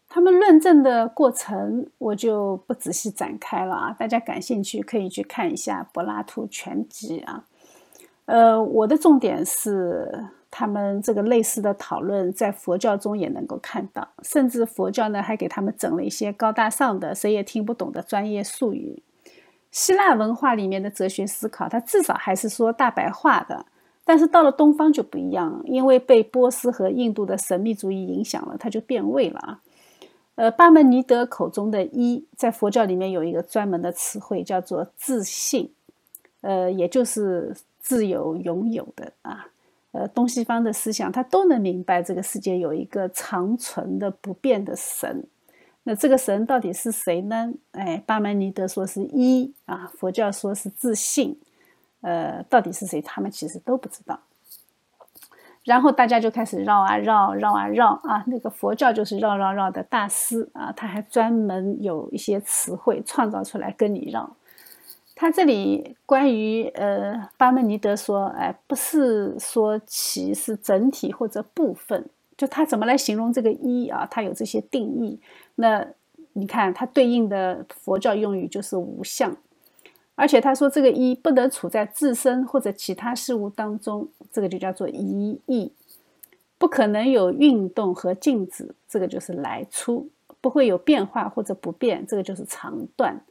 他们论证的过程，我就不仔细展开了啊，大家感兴趣可以去看一下柏拉图全集啊。呃，我的重点是。他们这个类似的讨论在佛教中也能够看到，甚至佛教呢还给他们整了一些高大上的、谁也听不懂的专业术语。希腊文化里面的哲学思考，它至少还是说大白话的，但是到了东方就不一样，因为被波斯和印度的神秘主义影响了，它就变味了啊。呃，巴门尼德口中的一，在佛教里面有一个专门的词汇叫做自信，呃，也就是自由拥有的啊。呃，东西方的思想，他都能明白这个世界有一个长存的不变的神。那这个神到底是谁呢？哎，巴门尼德说是一啊，佛教说是自信。呃，到底是谁？他们其实都不知道。然后大家就开始绕啊绕，绕啊绕啊。那个佛教就是绕绕绕的大师啊，他还专门有一些词汇创造出来跟你绕。他这里关于呃，巴门尼德说，哎，不是说其是整体或者部分，就他怎么来形容这个一啊？他有这些定义。那你看，它对应的佛教用语就是无相，而且他说这个一不能处在自身或者其他事物当中，这个就叫做一意，不可能有运动和静止，这个就是来出，不会有变化或者不变，这个就是长断。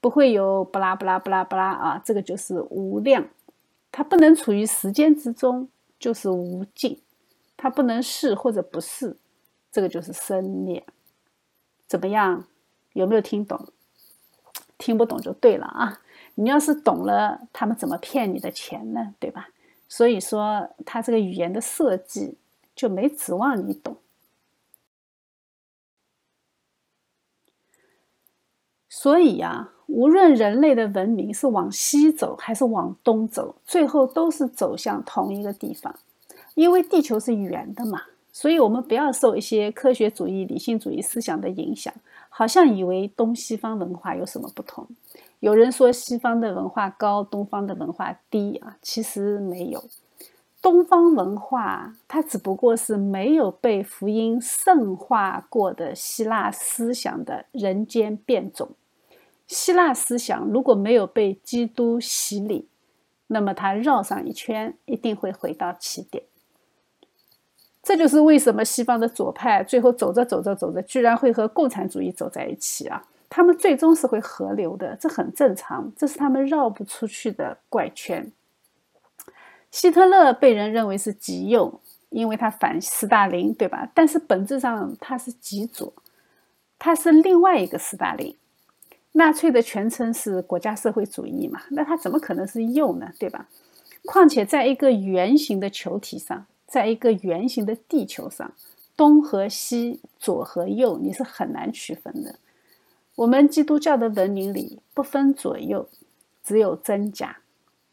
不会有不拉不拉不拉不拉啊，这个就是无量，它不能处于时间之中，就是无尽，它不能是或者不是，这个就是生灭。怎么样？有没有听懂？听不懂就对了啊！你要是懂了，他们怎么骗你的钱呢？对吧？所以说，他这个语言的设计就没指望你懂。所以呀。无论人类的文明是往西走还是往东走，最后都是走向同一个地方，因为地球是圆的嘛。所以，我们不要受一些科学主义、理性主义思想的影响，好像以为东西方文化有什么不同。有人说西方的文化高，东方的文化低啊，其实没有。东方文化它只不过是没有被福音圣化过的希腊思想的人间变种。希腊思想如果没有被基督洗礼，那么它绕上一圈，一定会回到起点。这就是为什么西方的左派最后走着走着走着，居然会和共产主义走在一起啊！他们最终是会合流的，这很正常，这是他们绕不出去的怪圈。希特勒被人认为是极右，因为他反斯大林，对吧？但是本质上他是极左，他是另外一个斯大林。纳粹的全称是国家社会主义嘛？那他怎么可能是右呢？对吧？况且在一个圆形的球体上，在一个圆形的地球上，东和西、左和右，你是很难区分的。我们基督教的文明里不分左右，只有真假；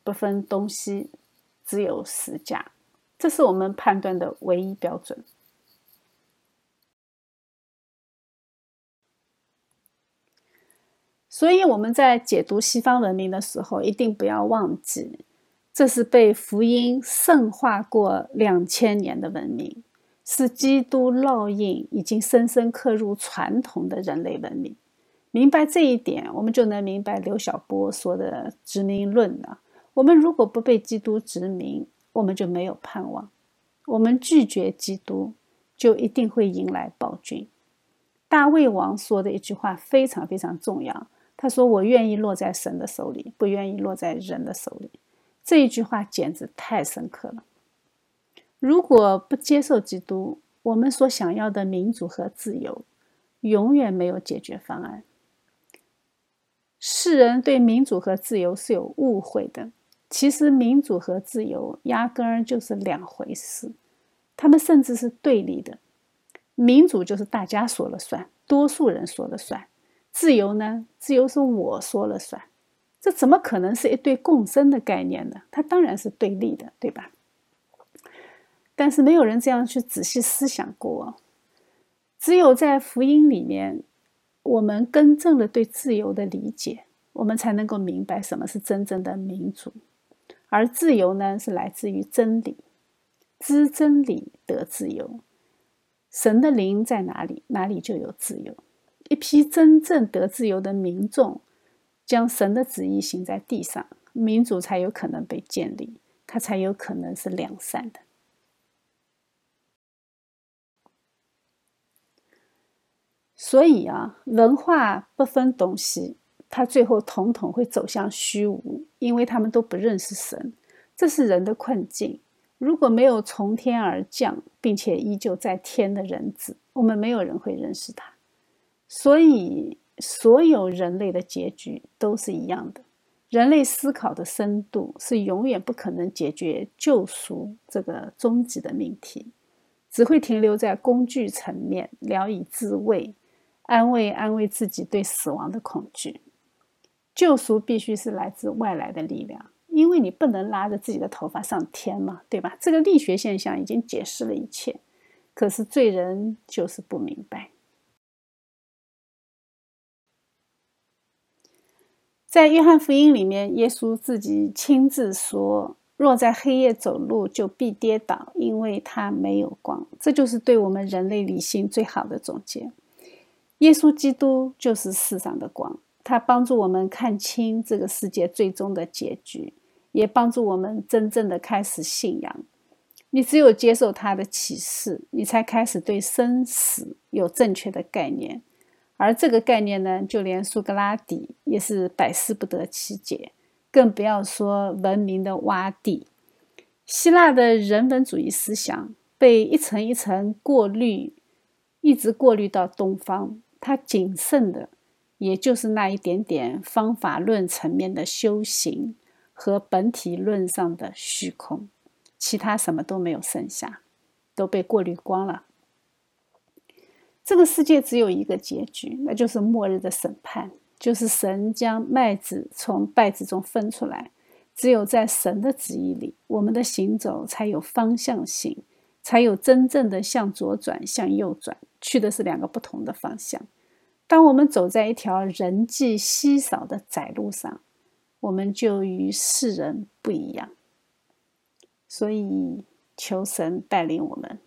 不分东西，只有实假。这是我们判断的唯一标准。所以我们在解读西方文明的时候，一定不要忘记，这是被福音圣化过两千年的文明，是基督烙印已经深深刻入传统的人类文明。明白这一点，我们就能明白刘晓波说的殖民论了。我们如果不被基督殖民，我们就没有盼望。我们拒绝基督，就一定会迎来暴君。大卫王说的一句话非常非常重要。他说：“我愿意落在神的手里，不愿意落在人的手里。”这一句话简直太深刻了。如果不接受基督，我们所想要的民主和自由，永远没有解决方案。世人对民主和自由是有误会的，其实民主和自由压根儿就是两回事，他们甚至是对立的。民主就是大家说了算，多数人说了算。自由呢？自由是我说了算，这怎么可能是一对共生的概念呢？它当然是对立的，对吧？但是没有人这样去仔细思想过。只有在福音里面，我们更正了对自由的理解，我们才能够明白什么是真正的民主。而自由呢，是来自于真理，知真理得自由。神的灵在哪里，哪里就有自由。一批真正得自由的民众，将神的旨意行在地上，民主才有可能被建立，它才有可能是良善的。所以啊，文化不分东西，它最后统统会走向虚无，因为他们都不认识神，这是人的困境。如果没有从天而降并且依旧在天的人子，我们没有人会认识他。所以，所有人类的结局都是一样的。人类思考的深度是永远不可能解决救赎这个终极的命题，只会停留在工具层面，聊以自慰，安慰安慰自己对死亡的恐惧。救赎必须是来自外来的力量，因为你不能拉着自己的头发上天嘛，对吧？这个力学现象已经解释了一切，可是罪人就是不明白。在约翰福音里面，耶稣自己亲自说：“若在黑夜走路，就必跌倒，因为他没有光。”这就是对我们人类理性最好的总结。耶稣基督就是世上的光，他帮助我们看清这个世界最终的结局，也帮助我们真正的开始信仰。你只有接受他的启示，你才开始对生死有正确的概念。而这个概念呢，就连苏格拉底也是百思不得其解，更不要说文明的洼地。希腊的人文主义思想被一层一层过滤，一直过滤到东方，它仅剩的也就是那一点点方法论层面的修行和本体论上的虚空，其他什么都没有剩下，都被过滤光了。这个世界只有一个结局，那就是末日的审判，就是神将麦子从稗子中分出来。只有在神的旨意里，我们的行走才有方向性，才有真正的向左转、向右转，去的是两个不同的方向。当我们走在一条人迹稀少的窄路上，我们就与世人不一样。所以求神带领我们。